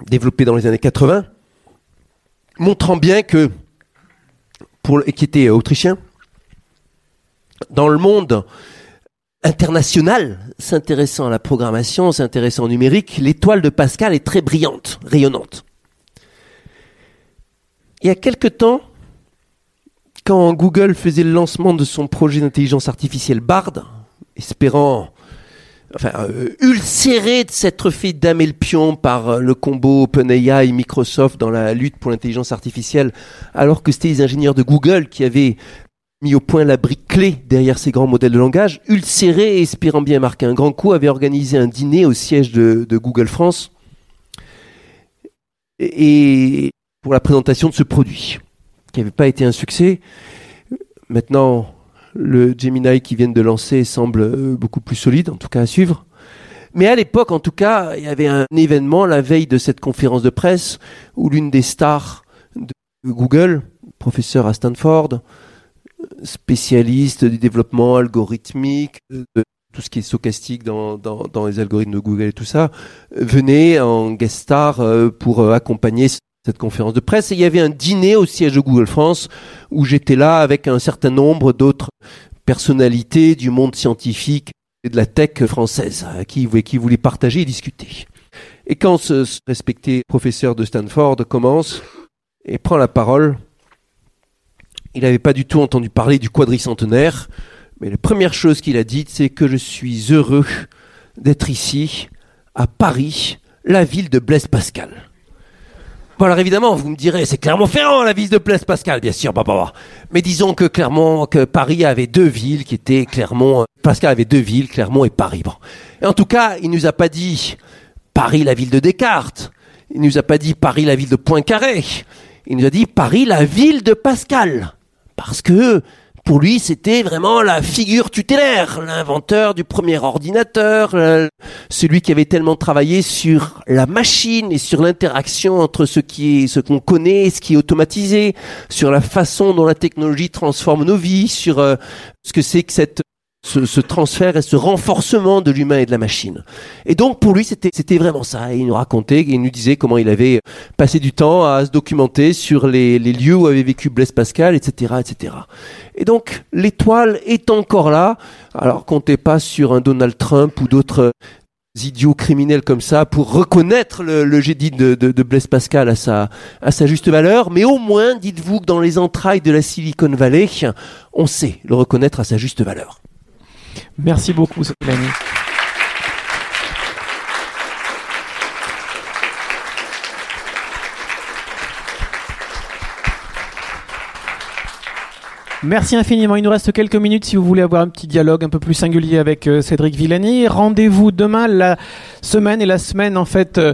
S2: développé dans les années 80, montrant bien que pour et qui était autrichien, dans le monde international, s'intéressant à la programmation, s'intéressant au numérique, l'étoile de Pascal est très brillante, rayonnante. Il y a quelque temps, quand Google faisait le lancement de son projet d'intelligence artificielle BARD, espérant enfin, euh, ulcéré de s'être fait damer le pion par euh, le combo OpenAI et Microsoft dans la lutte pour l'intelligence artificielle, alors que c'était les ingénieurs de Google qui avaient mis au point la brique clé derrière ces grands modèles de langage, ulcéré et espérant bien marquer un grand coup, avait organisé un dîner au siège de, Google France et, pour la présentation de ce produit, qui n'avait pas été un succès. Maintenant, le Gemini qui viennent de lancer semble beaucoup plus solide, en tout cas à suivre. Mais à l'époque, en tout cas, il y avait un événement la veille de cette conférence de presse où l'une des stars de Google, professeur à Stanford, spécialiste du développement algorithmique, de tout ce qui est stochastique dans, dans, dans les algorithmes de Google et tout ça, venait en guest star euh, pour euh, accompagner cette conférence de presse. Et il y avait un dîner au siège de Google France où j'étais là avec un certain nombre d'autres personnalités du monde scientifique et de la tech française à qui, qui voulaient partager et discuter. Et quand ce respecté professeur de Stanford commence et prend la parole, il n'avait pas du tout entendu parler du quadricentenaire, mais la première chose qu'il a dite, c'est que je suis heureux d'être ici, à Paris, la ville de Blaise Pascal. Bon, alors évidemment, vous me direz, c'est Clermont-Ferrand, la ville de Blaise Pascal, bien sûr, bah, bah, bah. Mais disons que Clermont, que Paris avait deux villes qui étaient Clermont, Pascal avait deux villes, Clermont et Paris. Et en tout cas, il nous a pas dit Paris, la ville de Descartes. Il nous a pas dit Paris, la ville de Poincaré. Il nous a dit Paris, la ville de Pascal. Parce que, pour lui, c'était vraiment la figure tutélaire, l'inventeur du premier ordinateur, euh, celui qui avait tellement travaillé sur la machine et sur l'interaction entre ce qu'on connaît et ce qui est automatisé, sur la façon dont la technologie transforme nos vies, sur euh, ce que c'est que cette ce, ce, transfert et ce renforcement de l'humain et de la machine. Et donc pour lui, c'était c'était vraiment ça. Et il nous racontait, il nous disait comment il avait passé du temps à se documenter sur les, les lieux où avait vécu Blaise Pascal, etc., etc. Et donc l'étoile est encore là. Alors comptez pas sur un Donald Trump ou d'autres idiots criminels comme ça pour reconnaître le, le génie de, de, de Blaise Pascal à sa, à sa juste valeur, mais au moins, dites-vous que dans les entrailles de la Silicon Valley, on sait le reconnaître à sa juste valeur.
S1: Merci beaucoup, Mélanie. Merci infiniment. Il nous reste quelques minutes si vous voulez avoir un petit dialogue un peu plus singulier avec euh, Cédric Villani. Rendez-vous demain, la semaine et la semaine en fait euh,